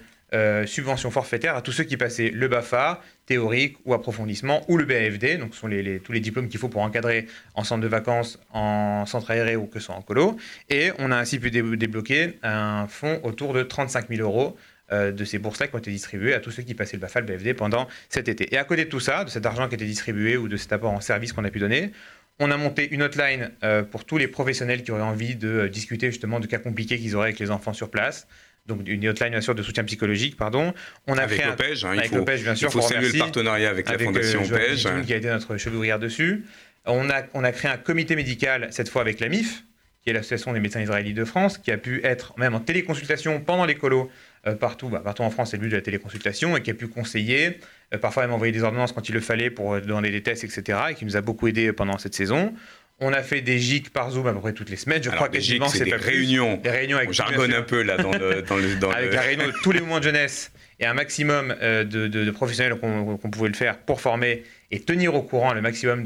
subvention forfaitaire à tous ceux qui passaient le BAFA, théorique ou approfondissement, ou le BAFD, donc ce sont les, tous les diplômes qu'il faut pour encadrer en centre de vacances, en centre aéré ou que ce soit en colo. Et on a ainsi pu débloquer un fonds autour de 35 000 euros euh, de ces bourses-là qui ont été distribuées à tous ceux qui passaient le BAFA, le BAFD pendant cet été. Et à côté de tout ça, de cet argent qui a été distribué ou de cet apport en service qu'on a pu donner, on a monté une hotline euh, pour tous les professionnels qui auraient envie de euh, discuter justement de cas compliqués qu'ils auraient avec les enfants sur place donc une hotline bien sûr de soutien psychologique, pardon. On a avec créé l'OPEJ, hein, il faut, bien sûr. Il faut saluer le partenariat avec, la Fondation OPEJ. qui a été notre cheville ouvrière dessus. On a, on a créé un comité médical, cette fois avec la MIF, qui est l'association des médecins israéliens de France, qui a pu être même en téléconsultation pendant les colos euh, partout, bah, partout en France, c'est le but de la téléconsultation, et qui a pu conseiller, euh, parfois même envoyer des ordonnances quand il le fallait pour euh, demander des tests, etc., et qui nous a beaucoup aidé pendant cette saison. On a fait des gigs par Zoom à peu près toutes les semaines. Je crois que c'est des réunions. Des réunions avec. On jargonne un peu là dans le. avec la réunion de tous les mouvements de jeunesse et un maximum euh, de, professionnels qu'on pouvait le faire pour former et tenir au courant le maximum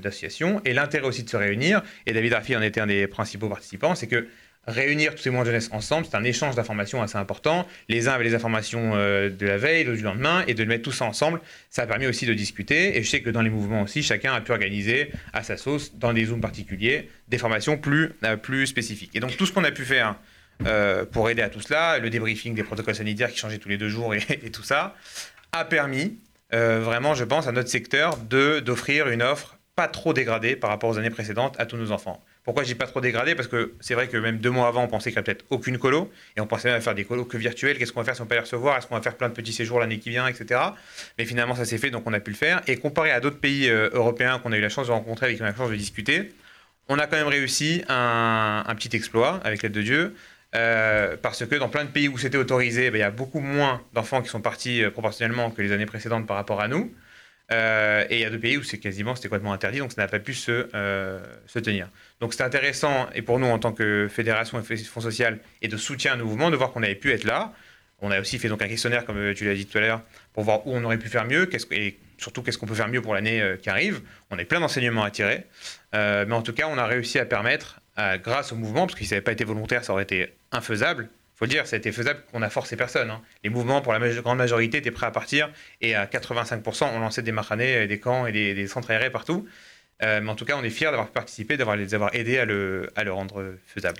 d'associations. et l'intérêt aussi de se réunir, et David Raffi en était un des principaux participants, c'est que réunir tous ces mouvements de jeunesse ensemble, c'est un échange d'informations assez important. Les uns avaient les informations euh, de la veille, d'autres du lendemain, et de le mettre tout ça ensemble, ça a permis aussi de discuter. Et je sais que dans les mouvements aussi, chacun a pu organiser à sa sauce, dans des zooms particuliers, des formations plus, euh, plus spécifiques. Et donc tout ce qu'on a pu faire euh, pour aider à tout cela, le débriefing des protocoles sanitaires qui changeaient tous les deux jours et, et tout ça, a permis vraiment, je pense, à notre secteur d'offrir une offre pas trop dégradée par rapport aux années précédentes à tous nos enfants. Pourquoi dis pas trop dégradé? Parce que c'est vrai que même deux mois avant, on pensait qu'il n'y avait peut-être aucune colo, et on pensait même à faire des colos que virtuels. Qu'est-ce qu'on va faire si on peut les recevoir? Est-ce qu'on va faire plein de petits séjours l'année qui vient, etc. Mais finalement, ça s'est fait, donc on a pu le faire. Et comparé à d'autres pays euh, européens qu'on a eu la chance de rencontrer, avec qui on a eu la chance de discuter, on a quand même réussi un, petit exploit, avec l'aide de Dieu. Euh, parce que dans plein de pays où c'était autorisé, ben, il y a beaucoup moins d'enfants qui sont partis euh, proportionnellement que les années précédentes par rapport à nous. Euh, et il y a deux pays où c'est quasiment, c'était complètement interdit, donc ça n'a pas pu se, euh, tenir. Donc c'était intéressant, et pour nous en tant que fédération et fonds social et de soutien à nos mouvements, de voir qu'on avait pu être là. On a aussi fait donc un questionnaire, comme tu l'as dit tout à l'heure, pour voir où on aurait pu faire mieux, et surtout qu'est-ce qu'on peut faire mieux pour l'année euh, qui arrive. On a plein d'enseignements à tirer, mais en tout cas, on a réussi à permettre, grâce au mouvement, parce ça n'avait pas été volontaire, ça aurait été infaisable, faut le dire, ça a été faisable qu'on a forcé personne. Hein. Les mouvements, pour la grande majorité, étaient prêts à partir et à 85%, on lançait des maranais, des camps et des, centres aérés partout. Euh, mais en tout cas, on est fiers d'avoir participé, d'avoir les avoir aidés à le, à le rendre faisable.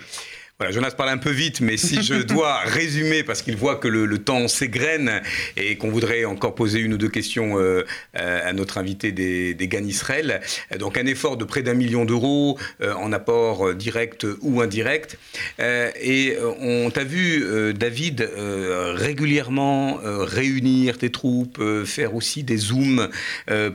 Voilà, Jonas parle un peu vite, mais si je dois résumer, parce qu'il voit que le, temps s'égrène et qu'on voudrait encore poser une ou deux questions euh, à notre invité des, des GAN Israël. Donc un effort de près d'un million d'euros euh, en apport direct ou indirect. Euh, et on t'a vu, David, régulièrement réunir tes troupes, faire aussi des zooms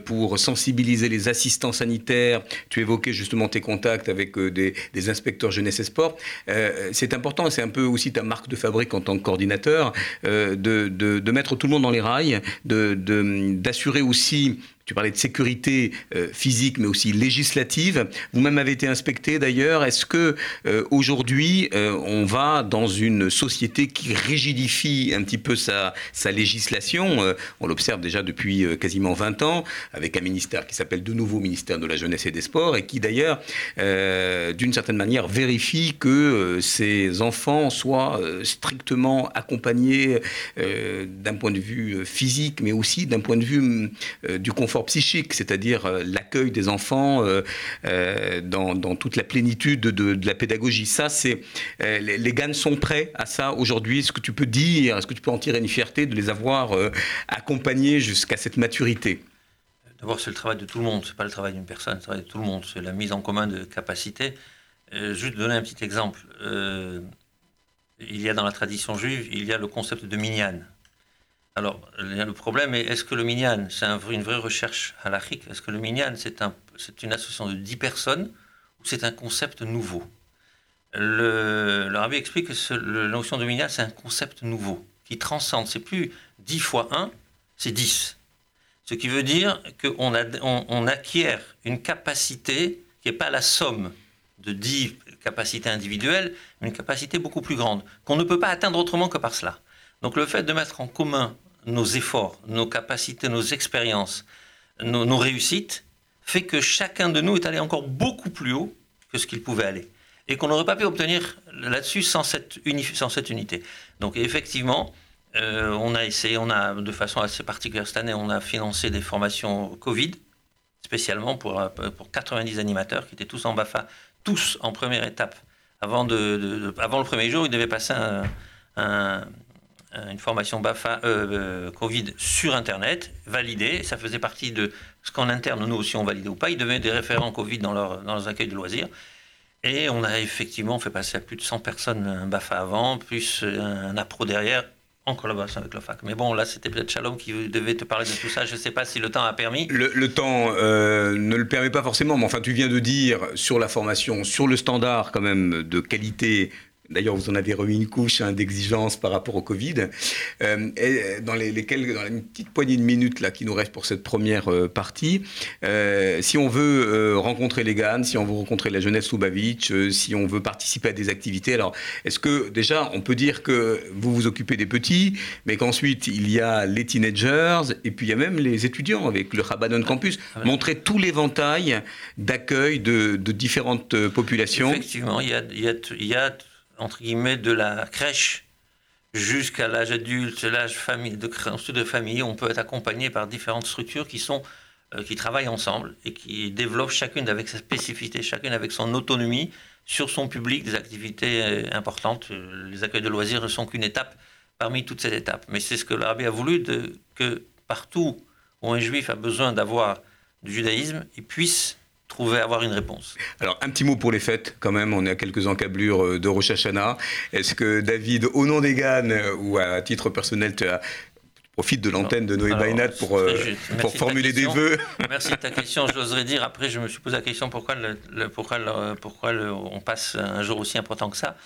pour sensibiliser les assistants sanitaires. Tu évoquais justement tes contacts avec des, des inspecteurs jeunesse et sport. Euh, c'est important, c'est un peu aussi ta marque de fabrique en tant que coordinateur, euh, de, de, mettre tout le monde dans les rails, d'assurer aussi tu parlais de sécurité euh, physique, mais aussi législative. Vous-même avez été inspecté d'ailleurs. Est-ce que euh, aujourd'hui euh, on va dans une société qui rigidifie un petit peu sa, sa législation? On l'observe déjà depuis quasiment 20 ans, avec un ministère qui s'appelle de nouveau ministère de la jeunesse et des sports, et qui d'ailleurs, d'une certaine manière, vérifie que ces enfants soient strictement accompagnés d'un point de vue physique, mais aussi d'un point de vue du confort psychique, c'est-à-dire euh, l'accueil des enfants euh, euh, dans, toute la plénitude de, la pédagogie. Ça, c'est les, les GAN sont prêts à ça aujourd'hui. Est-ce que tu peux dire, est-ce que tu peux en tirer une fierté de les avoir accompagnés jusqu'à cette maturité? D'abord, c'est le travail de tout le monde, c'est pas le travail d'une personne, c'est le travail de tout le monde, c'est la mise en commun de capacités. juste donner un petit exemple. il y a dans la tradition juive, il y a le concept de minyan. Alors, le problème est, est-ce que le minyan, c'est une vraie recherche halachique Est-ce que le minyan, c'est un, une association de 10 personnes ou c'est un concept nouveau? Le, rabbi explique que la notion de minyan, c'est un concept nouveau qui transcende. C'est plus 10 fois 1, c'est 10. Ce qui veut dire qu'on on, acquiert une capacité qui n'est pas la somme de 10 capacités individuelles, mais une capacité beaucoup plus grande, qu'on ne peut pas atteindre autrement que par cela. Donc le fait de mettre en commun nos efforts, nos capacités, nos expériences, nos, réussites, fait que chacun de nous est allé encore beaucoup plus haut que ce qu'il pouvait aller. Et qu'on n'aurait pas pu obtenir là-dessus sans cette, unité. Donc effectivement, euh, on a essayé, on a de façon assez particulière cette année, on a financé des formations Covid, spécialement pour, pour 90 animateurs qui étaient tous en BAFA, tous en première étape. Avant, le premier jour, ils devaient passer un une formation BAFA euh, euh, Covid sur Internet, validée. Ça faisait partie de ce qu'en interne, nous aussi, on validait ou pas. Ils devenaient des référents Covid dans, leur, dans leurs accueils de loisirs. Et on a effectivement fait passer à plus de 100 personnes un BAFA avant, plus un, APRO derrière, en collaboration avec l'OFAC. Mais bon, là, c'était peut-être Shalom qui devait te parler de tout ça. Je ne sais pas si le temps a permis. Le, temps ne le permet pas forcément, mais enfin, tu viens de dire sur la formation, sur le standard quand même de qualité D'ailleurs, vous en avez remis une couche hein, d'exigence par rapport au Covid. Euh, et dans, les, lesquelles, dans la petite poignée de minutes là, qui nous reste pour cette première euh, partie, euh, si on veut rencontrer les GAN, si on veut rencontrer la jeunesse Lubavitch, si on veut participer à des activités, alors est-ce que déjà on peut dire que vous vous occupez des petits, mais qu'ensuite il y a les teenagers et puis il y a même les étudiants avec le Rabanon Campus, ah montrer tout l'éventail d'accueil de, différentes populations? Effectivement, il y a, il y a, il y a entre guillemets, de la crèche jusqu'à l'âge adulte, l'âge famille, de de famille, on peut être accompagné par différentes structures qui sont euh, qui travaillent ensemble et qui développent chacune avec sa spécificité, chacune avec son autonomie sur son public, des activités euh, importantes. Les accueils de loisirs ne sont qu'une étape parmi toutes ces étapes. Mais c'est ce que l'Arabie a voulu, que partout où un juif a besoin d'avoir du judaïsme, il puisse trouver avoir une réponse. Alors, un petit mot pour les fêtes, quand même. On est à quelques encablures euh, de Rosh Hashanah. Est-ce que, David, au nom des GAN euh, ou à titre personnel, tu as profite de l'antenne de Noé Bainat pour, euh, pour formuler des vœux. Merci de ta question. J'oserais dire, après, je me suis posé la question pourquoi, le, pourquoi, pourquoi on passe un jour aussi important que ça?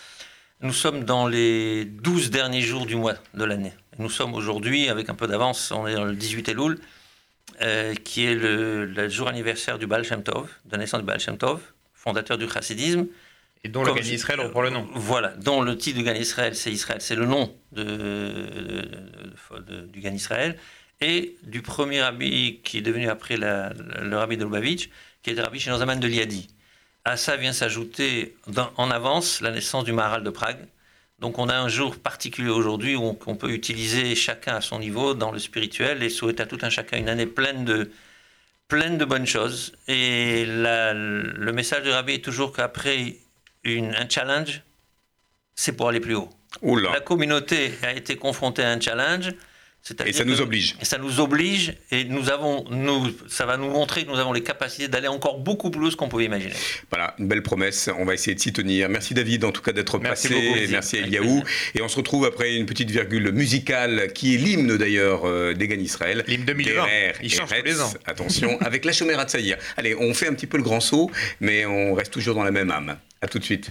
Nous sommes dans les 12 derniers jours du mois de l'année. Nous sommes aujourd'hui, avec un peu d'avance, on est dans le 18 Elul. Euh, qui est le, jour anniversaire du Baal Shem Tov, de la naissance du Baal Shem Tov, fondateur du chassidisme. Et dont le Gan Israël reprend le nom. Voilà, dont le titre du Gan Israël, c'est Israël, c'est le nom de, du Gan Israël, et du premier rabbi qui est devenu après le rabbi de Lubavitch, qui était rabbi chez Nozaman de Liadi. À ça vient s'ajouter en avance la naissance du Maharal de Prague, donc on a un jour particulier aujourd'hui où on, peut utiliser chacun à son niveau dans le spirituel et souhaiter à tout un chacun une année pleine de, pleine de bonnes choses. Et le message de Rabbi est toujours qu'après un challenge, c'est pour aller plus haut. La communauté a été confrontée à un challenge. Et ça nous oblige. Et ça nous oblige, et nous avons, nous, ça va nous montrer que nous avons les capacités d'aller encore beaucoup plus qu'on pouvait imaginer. Voilà, une belle promesse. On va essayer de s'y tenir. Merci David, en tout cas, d'être passé. Beaucoup, merci Eliaou. Et on se retrouve après une petite virgule musicale qui est l'hymne d'ailleurs euh, des Israël. L'hymne 2020. Il change tous les ans. Attention, avec la Chomera Tsaïr. Allez, on fait un petit peu le grand saut, mais on reste toujours dans la même âme. À tout de suite.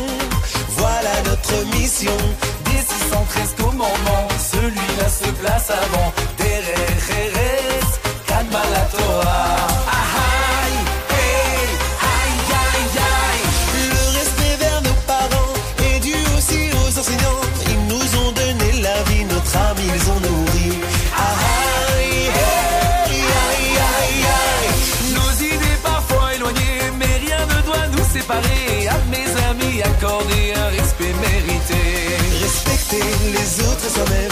respect mérité.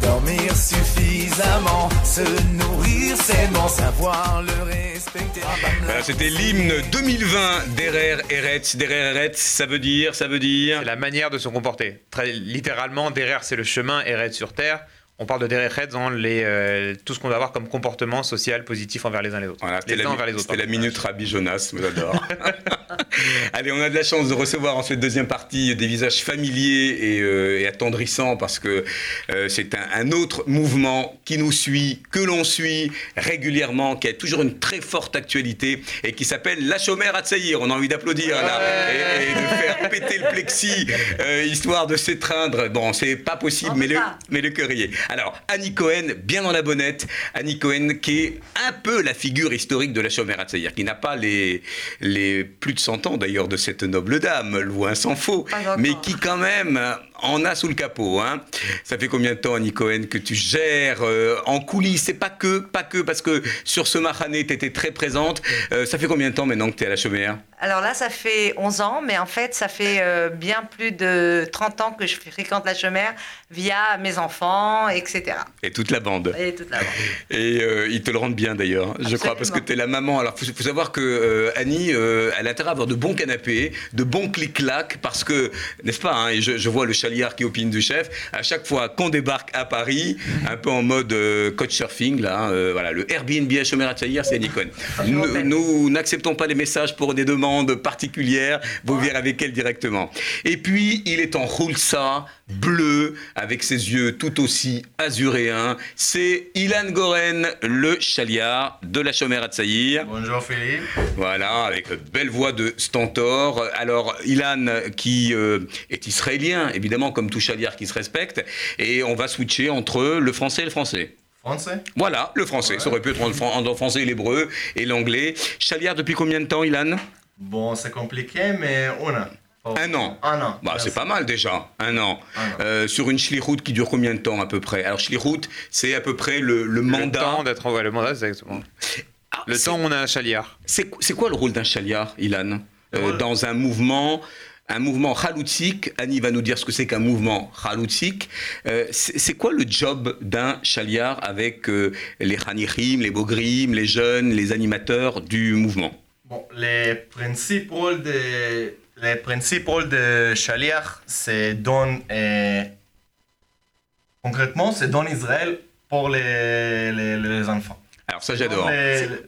Dormir suffisamment, se nourrir sainement, savoir le respecter. Ah, Voilà, C'était l'hymne 2020 d'Erer Eretz. D'Erer Eretz, ça veut dire, ça veut dire. C'est la manière de se comporter. Très littéralement, derrière c'est le chemin, Eretz sur terre. On parle de derrière dans les, euh, tout ce qu'on doit avoir comme comportement social positif envers les uns les autres. Voilà, c'était les la, uns envers les autres. c'était la minute Rabbi Jonas, j'adore. Allez, on a de la chance de recevoir en cette deuxième partie des visages familiers et, euh, et attendrissants parce que euh, c'est un, un autre mouvement qui nous suit, que l'on suit régulièrement, qui a toujours une très forte actualité et qui s'appelle La Chomère à Tsaïr. On a envie d'applaudir là et, et de faire péter le plexi, euh, histoire de s'étreindre. Bon, c'est pas possible, mais le, mais le cœur y est. Alors, Annie Cohen, bien dans la bonnette. Annie Cohen, qui est un peu la figure historique de la Chomère à Tsaïr, qui n'a pas les, les plus de 100 ans d'ailleurs de cette noble dame, loin s'en faut, mais qui quand même en a sous le capot. Hein. Ça fait combien de temps, Annie Cohen, que tu gères euh, en coulisses? Et pas que, pas que, parce que sur ce Mahané, tu étais très présente. Euh, ça fait combien de temps maintenant que tu es à la Chaumière? Alors là, ça fait 11 ans, mais en fait, ça fait euh, bien plus de 30 ans que je fréquente la chômère via mes enfants, etc. Et toute la bande. Et toute la bande. Et ils te le rendent bien d'ailleurs, je crois, parce que tu es la maman. Alors, il faut, faut savoir que Annie, elle a intérêt à avoir de bons canapés, de bons clic-clac, parce que, n'est-ce pas, hein, et je, je vois le chaliard qui opine du chef, à chaque fois qu'on débarque à Paris, un peu en mode euh, coach surfing, là, hein, euh, voilà, le Airbnb à à Tchaïr, c'est Annie Cohen. Nous n'acceptons pas les messages pour des demandes particulières, vous verrez avec elle directement. Et puis, il est en roulsa, bleu, avec ses yeux tout aussi azuréens. C'est Ilan Goren, le chaliard de la Chomère à Tsaïr. Bonjour Philippe. Voilà, avec belle voix de Stentor. Alors, Ilan, qui euh, est israélien, évidemment, comme tout chaliard qui se respecte, et on va switcher entre le français et le français. Français? Voilà, le français. Ça aurait pu être en fran- en français, l'hébreu et l'anglais. Chaliard depuis combien de temps, Ilan? Bon, c'est compliqué, mais on a. Un an. Un an. Bah, c'est pas mal déjà, un an. Un an. Euh, sur une shlichut qui dure combien de temps à peu près? Alors, shlichut, c'est à peu près le, le Le mandat. temps d'être en ouais, le mandat, c'est exactement. Ah, Le temps où on a un chaliard. C'est c'est quoi le rôle d'un chaliard, Ilan? Euh, Dans un mouvement. Un mouvement chaloutique, Annie va nous dire ce que c'est qu'un mouvement chaloutique. Euh, c'est quoi le job d'un chaliard avec euh, les Hanichim, les Bogrim, les jeunes, les animateurs du mouvement? Bon, les principes rôles de, les principes rôles de Shaliach, c'est don, euh, concrètement, c'est don Israël pour les, les enfants. Alors ça j'adore.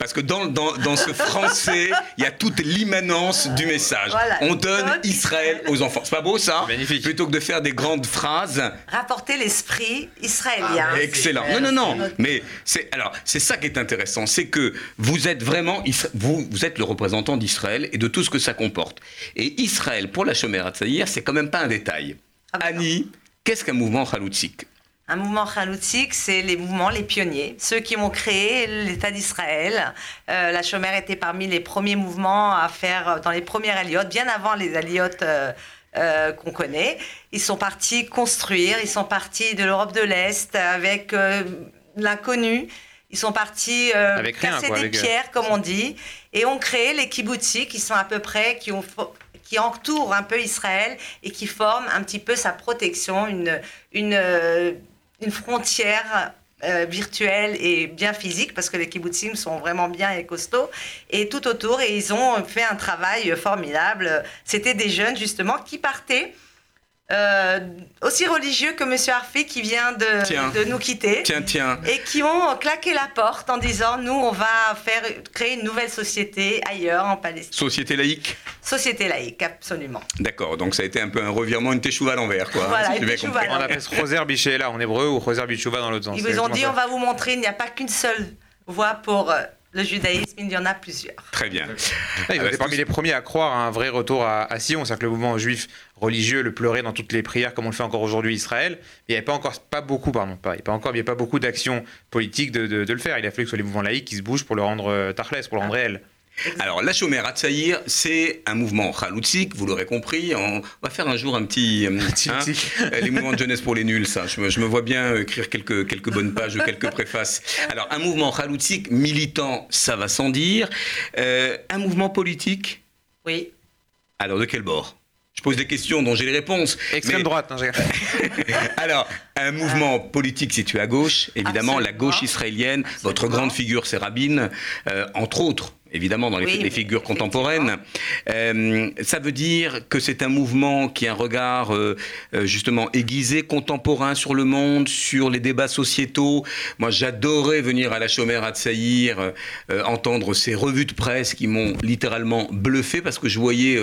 Parce que dans, dans, dans ce français, il y a toute l'immanence du message. Voilà. On donne Israël aux enfants. C'est pas beau ça? Magnifique. Plutôt que de faire des grandes phrases. Rapporter l'esprit israélien. Ah, Excellent. Non, non, non. Mais c'est alors c'est ça qui est intéressant, c'est que vous êtes vraiment vous vous êtes le représentant d'Israël et de tout ce que ça comporte. Et Israël pour la Shomer Hatzaïr, c'est quand même pas un détail. Ah bah. Annie, qu'est-ce qu'un mouvement chaloutique Un mouvement chaloutique, c'est les mouvements, les pionniers, ceux qui ont créé l'État d'Israël. Euh, la chômère était parmi les premiers mouvements à faire euh, dans les premières aliotes, bien avant les aliotes euh, euh, qu'on connaît. Ils sont partis construire, ils sont partis de l'Europe de l'Est avec l'inconnu. Ils sont partis Avec rien, casser quoi, des avec, pierres, comme on dit, et ont créé les kibbutzim qui sont à peu près, qui ont qui entourent un peu Israël et qui forment un petit peu sa protection, une, une, une frontière euh, virtuelle et bien physique, parce que les kibbutzim sont vraiment bien et costauds, et tout autour, et ils ont fait un travail formidable. C'était des jeunes, justement, qui partaient. Euh, aussi religieux que Monsieur Arfi qui vient de, Tiens. de nous quitter Tiens, tiens. et qui ont claqué la porte en disant nous on va faire créer une nouvelle société ailleurs en Palestine Société laïque société laïque absolument D'accord, donc ça a été un peu un revirement, une teshuva à l'envers, quoi. Voilà, si une à On appelle Roser Bichéla en hébreu ou Roser Bichouva dans l'autre sens. ils vous ont dit on va vous montrer il n'y a pas qu'une seule voie pour euh, le judaïsme il y en a plusieurs Très bien. ont été c'est parmi les premiers à croire à un vrai retour à, à Sion, c'est-à-dire que le mouvement juif religieux le pleurait dans toutes les prières comme on le fait encore aujourd'hui Israël. Il n'y avait pas encore, pas beaucoup, pardon, pas, il n'y a pas encore, il y a pas beaucoup d'actions politiques de, de- de le faire. Il a fallu que ce soit les mouvements laïcs qui se bougent pour le rendre euh, pour le rendre réel. Alors, la Shomer Hatzaïr, c'est un mouvement chaloutique, vous l'aurez compris. On va faire un jour un petit. euh, hein, euh, les mouvements de jeunesse pour les nuls, ça. Je me, je me vois bien écrire quelques, quelques bonnes pages ou quelques préfaces. Alors, un mouvement chaloutique, militant, ça va sans dire. Euh, un mouvement politique, oui alors de quel bord? Je pose des questions dont j'ai les réponses. Extrême Mais- droite. hein, Alors, un mouvement politique situé à gauche, évidemment, la gauche israélienne. Votre grande figure, c'est Rabin, euh, entre autres. Évidemment, dans les, Oui, les mais figures contemporaines. Euh, ça veut dire que c'est un mouvement qui a un regard euh, euh, justement aiguisé, contemporain sur le monde, sur les débats sociétaux. Moi, j'adorais venir à la Chomère à Tsaïr, euh, entendre ces revues de presse qui m'ont littéralement bluffé parce que je voyais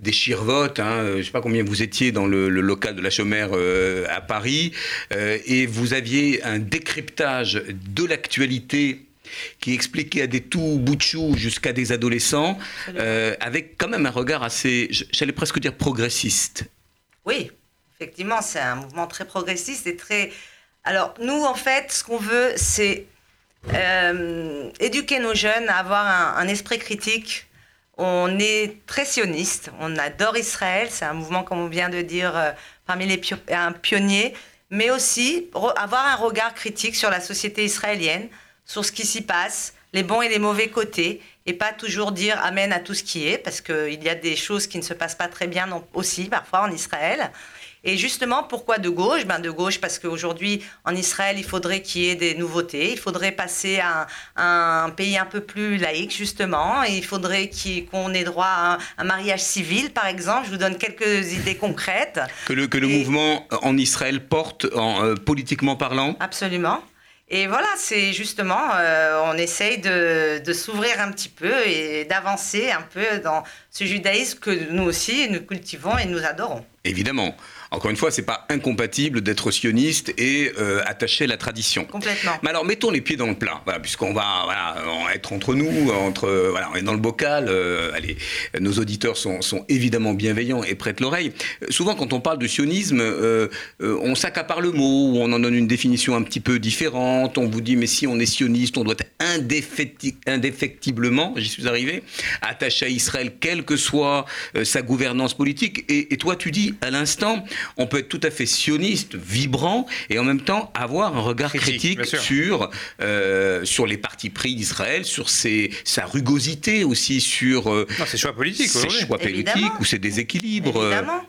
des chirvotes. Hein, je sais pas combien vous étiez dans le, le local de la Chomère à Paris, et vous aviez un décryptage de l'actualité qui expliquait à des tout bout de chou jusqu'à des adolescents, euh, avec quand même un regard assez, j'allais presque dire progressiste. Oui, effectivement, c'est un mouvement très progressiste et très. Alors, nous, en fait, ce qu'on veut, c'est euh, éduquer nos jeunes à avoir un, un esprit critique. On est très sioniste, on adore Israël, c'est un mouvement, comme on vient de dire, euh, parmi les pio- un pionnier, mais aussi avoir un regard critique sur la société israélienne, sur ce qui s'y passe, les bons et les mauvais côtés, et pas toujours dire amen à tout ce qui est, parce qu'il y a des choses qui ne se passent pas très bien non- aussi parfois en Israël. Et justement, pourquoi de gauche? Ben De gauche parce qu'aujourd'hui, en Israël, il faudrait qu'il y ait des nouveautés, il faudrait passer à un, à un pays un peu plus laïque, justement, et il faudrait qu'on ait droit à un, un mariage civil, par exemple. Je vous donne quelques idées concrètes. Que le, que le Et- mouvement en Israël porte, en, euh, politiquement parlant? Absolument. Et voilà, c'est justement, euh, on essaye de, de s'ouvrir un petit peu et d'avancer un peu dans ce judaïsme que nous aussi, nous cultivons et nous adorons. Évidemment. Encore une fois, c'est pas incompatible d'être sioniste et euh, attaché à la tradition. Complètement. Mais alors, mettons les pieds dans le plat, voilà, puisqu'on va voilà, être entre nous, entre, euh, voilà, on est dans le bocal. euh, allez, nos auditeurs sont, sont évidemment bienveillants et prêtent l'oreille. Euh, Souvent, quand on parle de sionisme, euh, euh, on s'accapare le mot, ou on en donne une définition un petit peu différente. On vous dit, mais si on est sioniste, on doit être indéfecti- indéfectiblement, j'y suis arrivé, attaché à Israël, quelle que soit euh, sa gouvernance politique. Et, et toi, tu dis à l'instant, on peut être tout à fait sioniste, vibrant, et en même temps avoir un regard Critique, sur, euh, sur les partis pris d'Israël, sur ses, sa rugosité aussi, sur euh, Non, c'est choix politique ses choix politiques ou ses déséquilibres. Évidemment.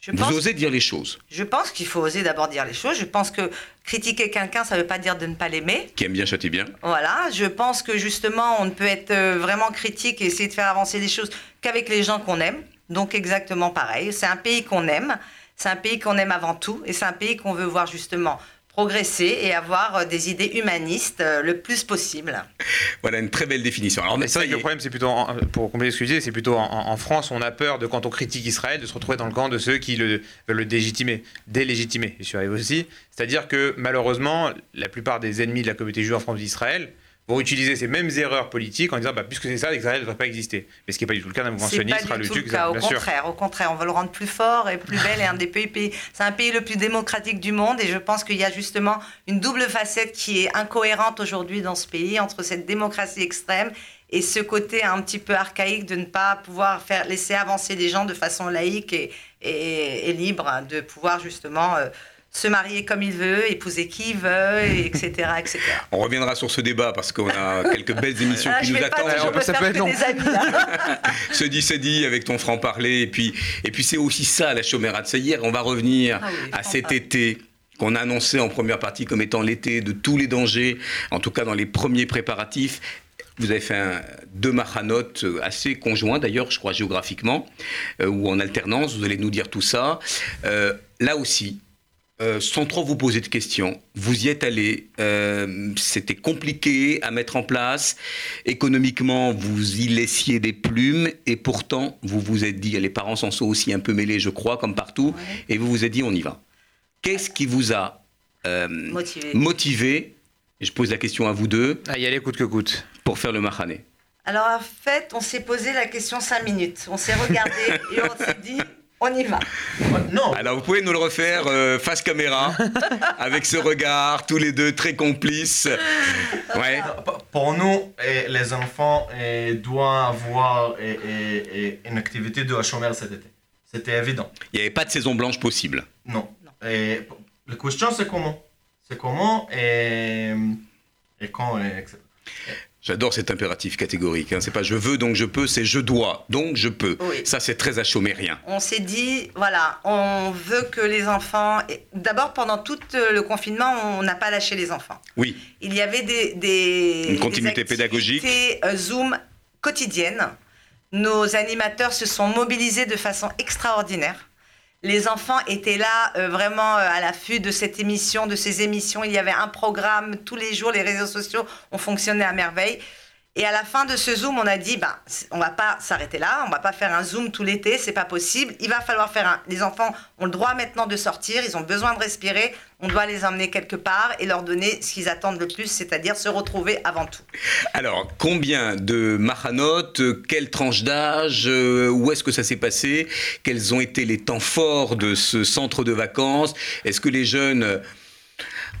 Je Vous pense, osez dire les choses, je pense qu'il faut oser d'abord dire les choses. Je pense que critiquer quelqu'un, ça ne veut pas dire de ne pas l'aimer. qui aime bien châtie bien. Voilà, je pense que justement, on ne peut être euh, vraiment critique et essayer de faire avancer les choses qu'avec les gens qu'on aime. Donc exactement pareil. C'est un pays qu'on aime, c'est un pays qu'on aime avant tout, et c'est un pays qu'on veut voir justement progresser et avoir euh, des idées humanistes euh, le plus possible. Voilà une très belle définition. Alors, c'est ça vrai que le problème, c'est plutôt, en- pour compléter ce que je disais, c'est plutôt en, en France, on a peur de quand on critique Israël, de se retrouver dans le camp de ceux qui le, veulent le délégitimer, délégitimer. Je suis arrivé aussi. C'est-à-dire que malheureusement, la plupart des ennemis de la communauté juive en France d'Israël vont utiliser ces mêmes erreurs politiques en disant, bah, puisque c'est ça, Israël ne devrait pas exister. Mais ce qui n'est pas du tout le cas d'un mouvement sioniste, pas sera le cas. Au bien sûr. contraire, au contraire, on veut le rendre plus fort et plus belle et un des pays, pays- c'est un pays le plus démocratique du monde. Et je pense qu'il y a justement une double facette qui est incohérente aujourd'hui dans ce pays entre cette démocratie extrême et ce côté un petit peu archaïque de ne pas pouvoir faire laisser avancer les gens de façon laïque et, et- et libre, hein, de pouvoir justement euh, se marier comme il veut, épouser qui il veut, et etc., etc. On reviendra sur ce débat parce qu'on a quelques belles émissions Ah, qui je nous attendent. ça faire peut être long. Se dit, c'est dit avec ton franc-parler. Et puis, et puis c'est aussi ça, la chômère de hier. On va revenir Ah oui, à cet été qu'on a annoncé en première partie comme étant l'été de tous les dangers, en tout cas dans les premiers préparatifs. Vous avez fait un, deux machanotes euh, assez conjoints, d'ailleurs, je crois, géographiquement, euh, ou en alternance. Vous allez nous dire tout ça. Euh, là aussi, euh, sans trop vous poser de questions, vous y êtes allé. euh, C'était compliqué à mettre en place. Économiquement, vous y laissiez des plumes. Et pourtant, vous vous êtes dit, les parents s'en sont aussi un peu mêlés, je crois, comme partout. Et vous vous êtes dit, on y va. Qu'est-ce qui vous a euh, Motivé. motivé? Et Je pose la question à vous deux Ah, y aller coûte que coûte. pour faire le Mahané. Alors en fait, on s'est posé la question cinq minutes. On s'est regardé et on s'est dit, on y va. Non, Alors, vous pouvez nous le refaire euh, face caméra, avec ce regard, tous les deux très complices. Ouais. Pour nous, les enfants doivent avoir une activité de Hachomer cet été. C'était évident. Il n'y avait pas de saison blanche possible. Non. Et p- la question, c'est comment? C'est comment et, et quand, et etc. J'adore cet impératif catégorique. Hein. C'est pas je veux donc je peux, c'est je dois donc je peux. Oui. Ça c'est très achomérien. On s'est dit, voilà, on veut que les enfants. D'abord, pendant tout euh, le confinement, on n'a pas lâché les enfants. Oui. Il y avait des. des Une continuité des pédagogique. euh, Zoom quotidiennes. Nos animateurs se sont mobilisés de façon extraordinaire. Les enfants étaient là euh, vraiment euh, à l'affût de cette émission, de ces émissions. Il y avait un programme tous les jours. Les réseaux sociaux ont fonctionné à merveille. Et à la fin de ce zoom, on a dit, bah, on va pas s'arrêter là, on va pas faire un zoom tout l'été, c'est pas possible. Il va falloir faire un. Les enfants ont le droit maintenant de sortir, ils ont besoin de respirer. On doit les emmener quelque part et leur donner ce qu'ils attendent le plus, c'est-à-dire se retrouver avant tout. Alors, combien de Mahanot euh, Quelle tranche d'âge euh, Où est-ce que ça s'est passé Quels ont été les temps forts de ce centre de vacances? Est-ce que les jeunes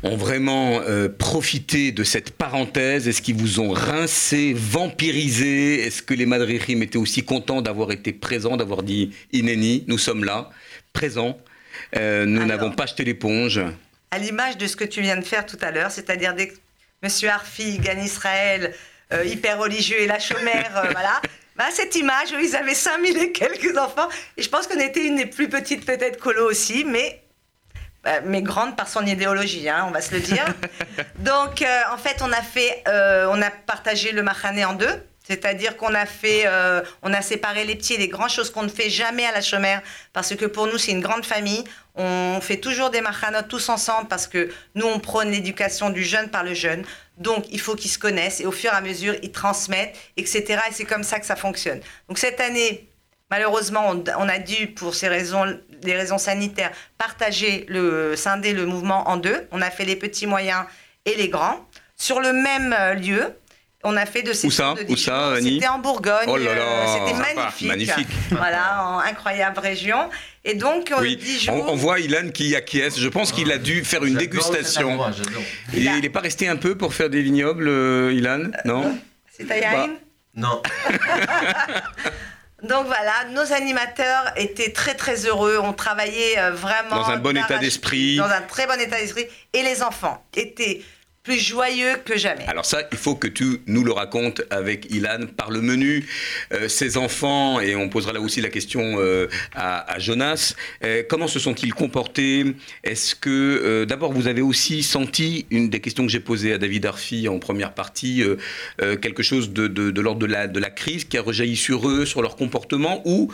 ont vraiment euh, profité de cette parenthèse Est-ce qu'ils vous ont rincé, vampirisé? Est-ce que les Madrichim étaient aussi contents d'avoir été présents, d'avoir dit Ineni, nous sommes là, présents Euh, Nous n'avons pas jeté l'éponge. À l'image de ce que tu viens de faire tout à l'heure, c'est-à-dire dès que M. Arfi gagne Israël, euh, hyper religieux et la chômère, voilà. Bah, cette image où ils avaient 5000 et quelques enfants, et je pense qu'on était une des plus petites peut-être colo aussi, mais mais grande par son idéologie, hein, on va se le dire. Donc, euh, en fait, on a fait, euh, on a partagé le Mahané en deux. C'est-à-dire qu'on a fait, euh, on a séparé les petits et les grands, choses qu'on ne fait jamais à la chômère, parce que pour nous c'est une grande famille. On fait toujours des machanot tous ensemble parce que nous on prône l'éducation du jeune par le jeune. Donc il faut qu'ils se connaissent et au fur et à mesure ils transmettent, etc. Et c'est comme ça que ça fonctionne. Donc cette année, malheureusement, on, a dû pour ces raisons, des raisons sanitaires, partager le, scinder le mouvement en deux. On a fait les petits moyens et les grands sur le même euh, lieu. On a fait de ces Où ça? de Où ça, C'était en Bourgogne. Oh là là, euh, C'était magnifique. magnifique. Voilà, en incroyable région. Et donc, Oui, dix on, jours. on voit Ilan qui acquiesce. Je pense qu'il a dû faire une dégustation. endroit. Il a- n'est pas resté un peu pour faire des vignobles, euh, Ilan? Non? C'est ta yaïn Non. Donc voilà, nos animateurs étaient très très heureux. On travaillait euh, vraiment Dans un bon état d'esprit. Dans un très bon état d'esprit. Et les enfants étaient plus joyeux que jamais. Alors ça, il faut que tu nous le racontes avec Ilan par le menu. Euh, ces enfants, et on posera là aussi la question euh, à, Jonas, euh, comment se sont-ils comportés? Est-ce que, d'abord, vous avez aussi senti, une des questions que j'ai posées à David Arfi en première partie, quelque chose de, de- de l'ordre de la, de la crise qui a rejailli sur eux, sur leur comportement, ou...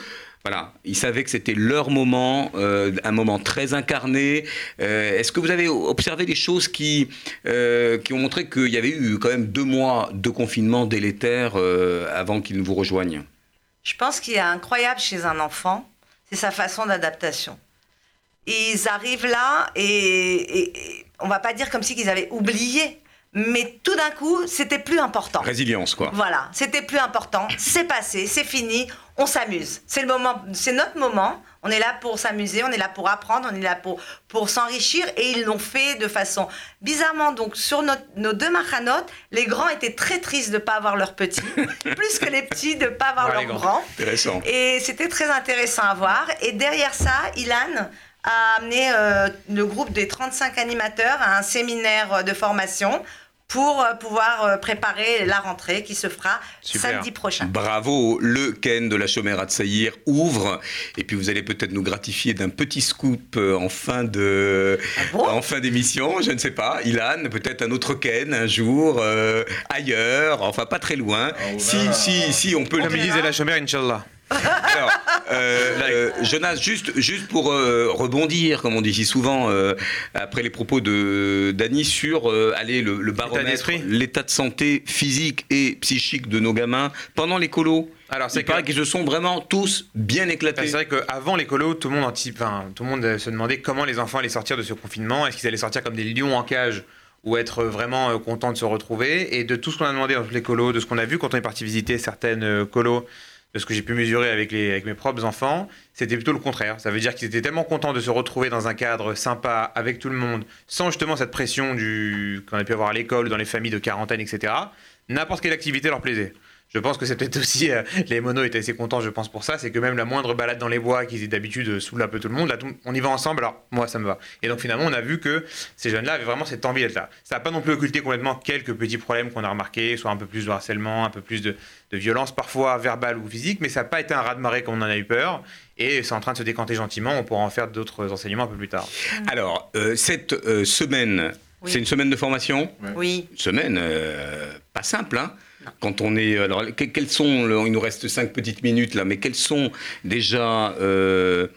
Voilà, ils savaient que c'était leur moment, euh, un moment très incarné. Euh, Est-ce que vous avez observé des choses qui, euh, qui ont montré qu'il y avait eu quand même deux mois de confinement délétère avant qu'ils ne vous rejoignent? Je pense qu'il y a incroyable chez un enfant, c'est sa façon d'adaptation. Ils arrivent là et, et- et on va pas dire comme si qu'ils avaient oublié, mais tout d'un coup, c'était plus important. Résilience, quoi. Voilà, c'était plus important, c'est passé, c'est fini, on s'amuse. C'est le moment, c'est notre moment. On est là pour s'amuser, on est là pour apprendre, on est là pour, pour s'enrichir et ils l'ont fait de façon bizarrement. Donc sur notre- nos deux machanotes, les grands étaient très tristes de ne pas avoir leurs petits, plus que les petits de ne pas avoir Ouais, leurs grands. Intéressant. Et c'était très intéressant à voir. Et derrière ça, Ilan a amené euh, le groupe des 35 animateurs à un séminaire de formation pour euh, pouvoir euh, préparer la rentrée qui se fera Super. samedi prochain. Bravo, le Ken de la chômère à Tsaïr ouvre. Et puis vous allez peut-être nous gratifier d'un petit scoop euh, en fin de, Ah bon? en fin d'émission, je ne sais pas. Ilan, peut-être un autre Ken un jour, euh, ailleurs, enfin pas très loin. Oh, si, si, si, on peut le disent à la chômère, Inch'Allah. Alors, euh, euh, Jonas, juste, juste pour euh, rebondir, comme on dit si souvent, après les propos de Dany sur allez, le, le baromètre, l'état de santé physique et psychique de nos gamins pendant les colos. Alors, C'est paraît qu'ils se sont vraiment tous bien éclatés. C'est vrai qu'avant les colos, tout le monde anticipe, enfin, tout le monde se demandait comment les enfants allaient sortir de ce confinement. Est-ce qu'ils allaient sortir comme des lions en cage ou être vraiment contents de se retrouver? Et de tout ce qu'on a demandé dans les colos, de ce qu'on a vu quand on est parti visiter certaines colos, de ce que j'ai pu mesurer avec, mes propres enfants, c'était plutôt le contraire. Ça veut dire qu'ils étaient tellement contents de se retrouver dans un cadre sympa avec tout le monde, sans justement cette pression qu'on a pu avoir à l'école, dans les familles de quarantaine, etc. N'importe quelle activité leur plaisait. Je pense que c'est peut-être aussi, euh, les monos étaient assez contents, je pense, pour ça, c'est que même la moindre balade dans les bois, qui d'habitude euh, saoule un peu tout le monde, là, tout- on y va ensemble, alors moi, ça me va. Et donc finalement, on a vu que ces jeunes-là avaient vraiment cette envie d'être là. Ça n'a pas non plus occulté complètement quelques petits problèmes qu'on a remarqués, soit un peu plus de harcèlement, un peu plus de, de violence, parfois verbale ou physique, mais ça n'a pas été un raz-de-marée comme on en a eu peur, et c'est en train de se décanter gentiment, on pourra en faire d'autres enseignements un peu plus tard. Alors, euh, cette euh, semaine, Oui. c'est une semaine de formation? Oui. Une semaine euh, pas simple, hein quand on est. Alors, que- quelles sont. il nous reste cinq petites minutes là, mais quelles sont déjà. euh,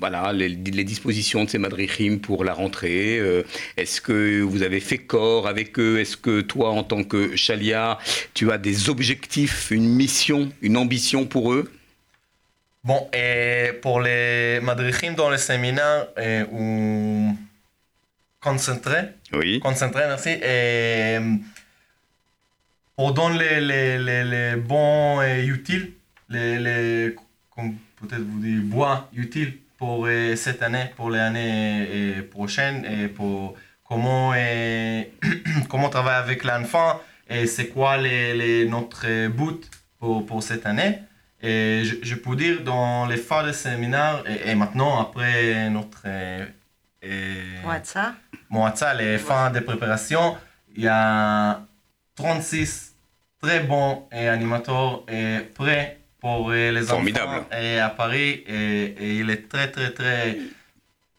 voilà, les, les dispositions de ces madrichim pour la rentrée. euh, Est-ce que vous avez fait corps avec eux Est-ce que toi, en tant que chalia, tu as des objectifs, une mission, une ambition pour eux? Bon, et pour les madrichim dans le séminaire, concentré, Oui. concentré, merci, et pour donner les, les, les, les bons et utiles, les, les, comme peut-être vous dites, bois utiles pour euh, cette année, pour l'année euh, prochaine, et pour comment, euh, comment travailler avec l'enfant, et c'est quoi les, les, notre but pour, pour cette année. Et je, je peux dire dans les phases de séminaire, et, et maintenant après notre. Moatza, les fins de préparation, il y a 36 très bons euh, animateurs euh, prêts pour euh, les Formidable. enfants et à Paris. Et, et il est très, très, très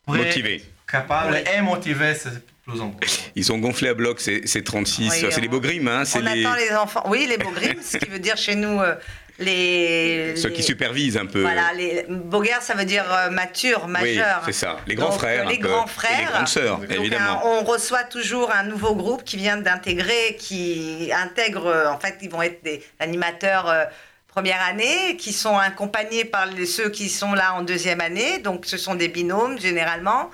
prêt, Motivés. capable Oui. et motivé. C'est plus important. Ils sont gonflés à bloc, ces, ces 36. Oui, c'est les beaux grimes, hein c'est On les, attend les enfants. Oui, les beaux grims, ce qui veut dire chez nous euh, les. ceux les- qui supervisent un peu. Voilà, les boguers, ça veut dire euh, mature, oui, majeur. c'est ça. Les grands Donc, frères. les grands Et frères. les grandes sœurs, Donc, évidemment. un- on reçoit toujours un nouveau groupe qui vient d'intégrer, qui intègre, euh, en fait, ils vont être des animateurs euh, première année, qui sont accompagnés par les- ceux qui sont là en deuxième année. Donc, ce sont des binômes, généralement.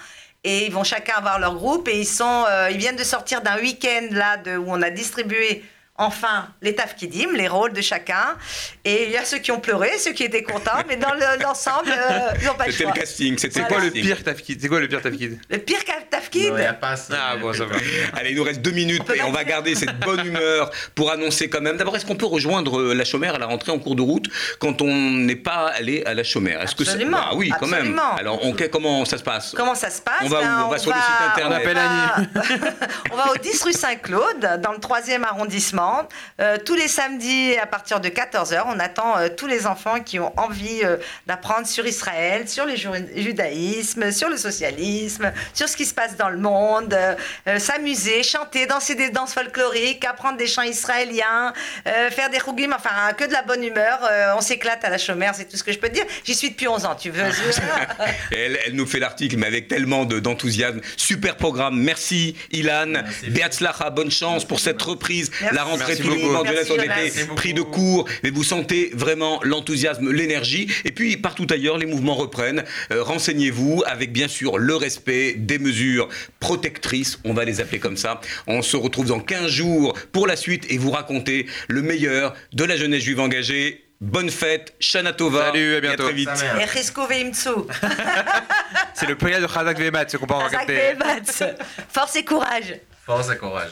Et ils vont chacun avoir leur groupe et ils sont, euh, ils viennent de sortir d'un week-end là de, où on a distribué enfin les tafkidim, les rôles de chacun. Et il y a ceux qui ont pleuré, ceux qui étaient contents, mais dans le- l'ensemble, euh, ils n'ont pas le C'était le casting. C'était C'est le quoi le casting. pire tafkid C'est quoi le pire tafkid Le pire tafkid, Non, il y a pas ça. Ah bon, ça va. Allez, il nous reste deux minutes et on va garder cette bonne humeur pour annoncer quand même. D'abord, est-ce qu'on peut rejoindre euh, la chômère à la rentrée en cours de route quand on n'est pas allé à la chômère Est-ce que ça- Absolument, Ah oui, quand même. absolument. Alors, on- comment ça se passe? Comment ça se passe? On va où? Ben, On va sur le site internet. On appelle va- on va au 10 rue Saint-Claude, dans le 3e arrondissement. Euh, tous les samedis à partir de 14h, on attend euh, tous les enfants qui ont envie euh, d'apprendre sur Israël, sur le ju- judaïsme, sur le socialisme, sur ce qui se passe dans le monde, euh, euh, s'amuser, chanter, danser des danses folkloriques, apprendre des chants israéliens, euh, faire des chougim, enfin que de la bonne humeur. Euh, on s'éclate à la chômère, c'est tout ce que je peux te dire. J'y suis depuis 11 ans, tu veux elle, elle nous fait l'article, mais avec tellement de- d'enthousiasme. Super programme. Merci, Ilan. Merci. Beatzlacha, bonne chance pour cette reprise. Merci. La tous les beaucoup. mouvements de été Merci pris de court, mais vous sentez vraiment l'enthousiasme, l'énergie. Et puis, partout ailleurs, les mouvements reprennent. Euh, Renseignez-vous avec, bien sûr, le respect des mesures protectrices. On va les appeler comme ça. On se retrouve dans 15 jours pour la suite et vous raconter le meilleur de la jeunesse juive engagée. Bonne fête, Shana Tova. Salut, à et bientôt. très vite. Et Risco Veimtsu. C'est le prière de Khazak Vemat, ce qu'on peut en. Vehematz. Force et courage. Force et courage.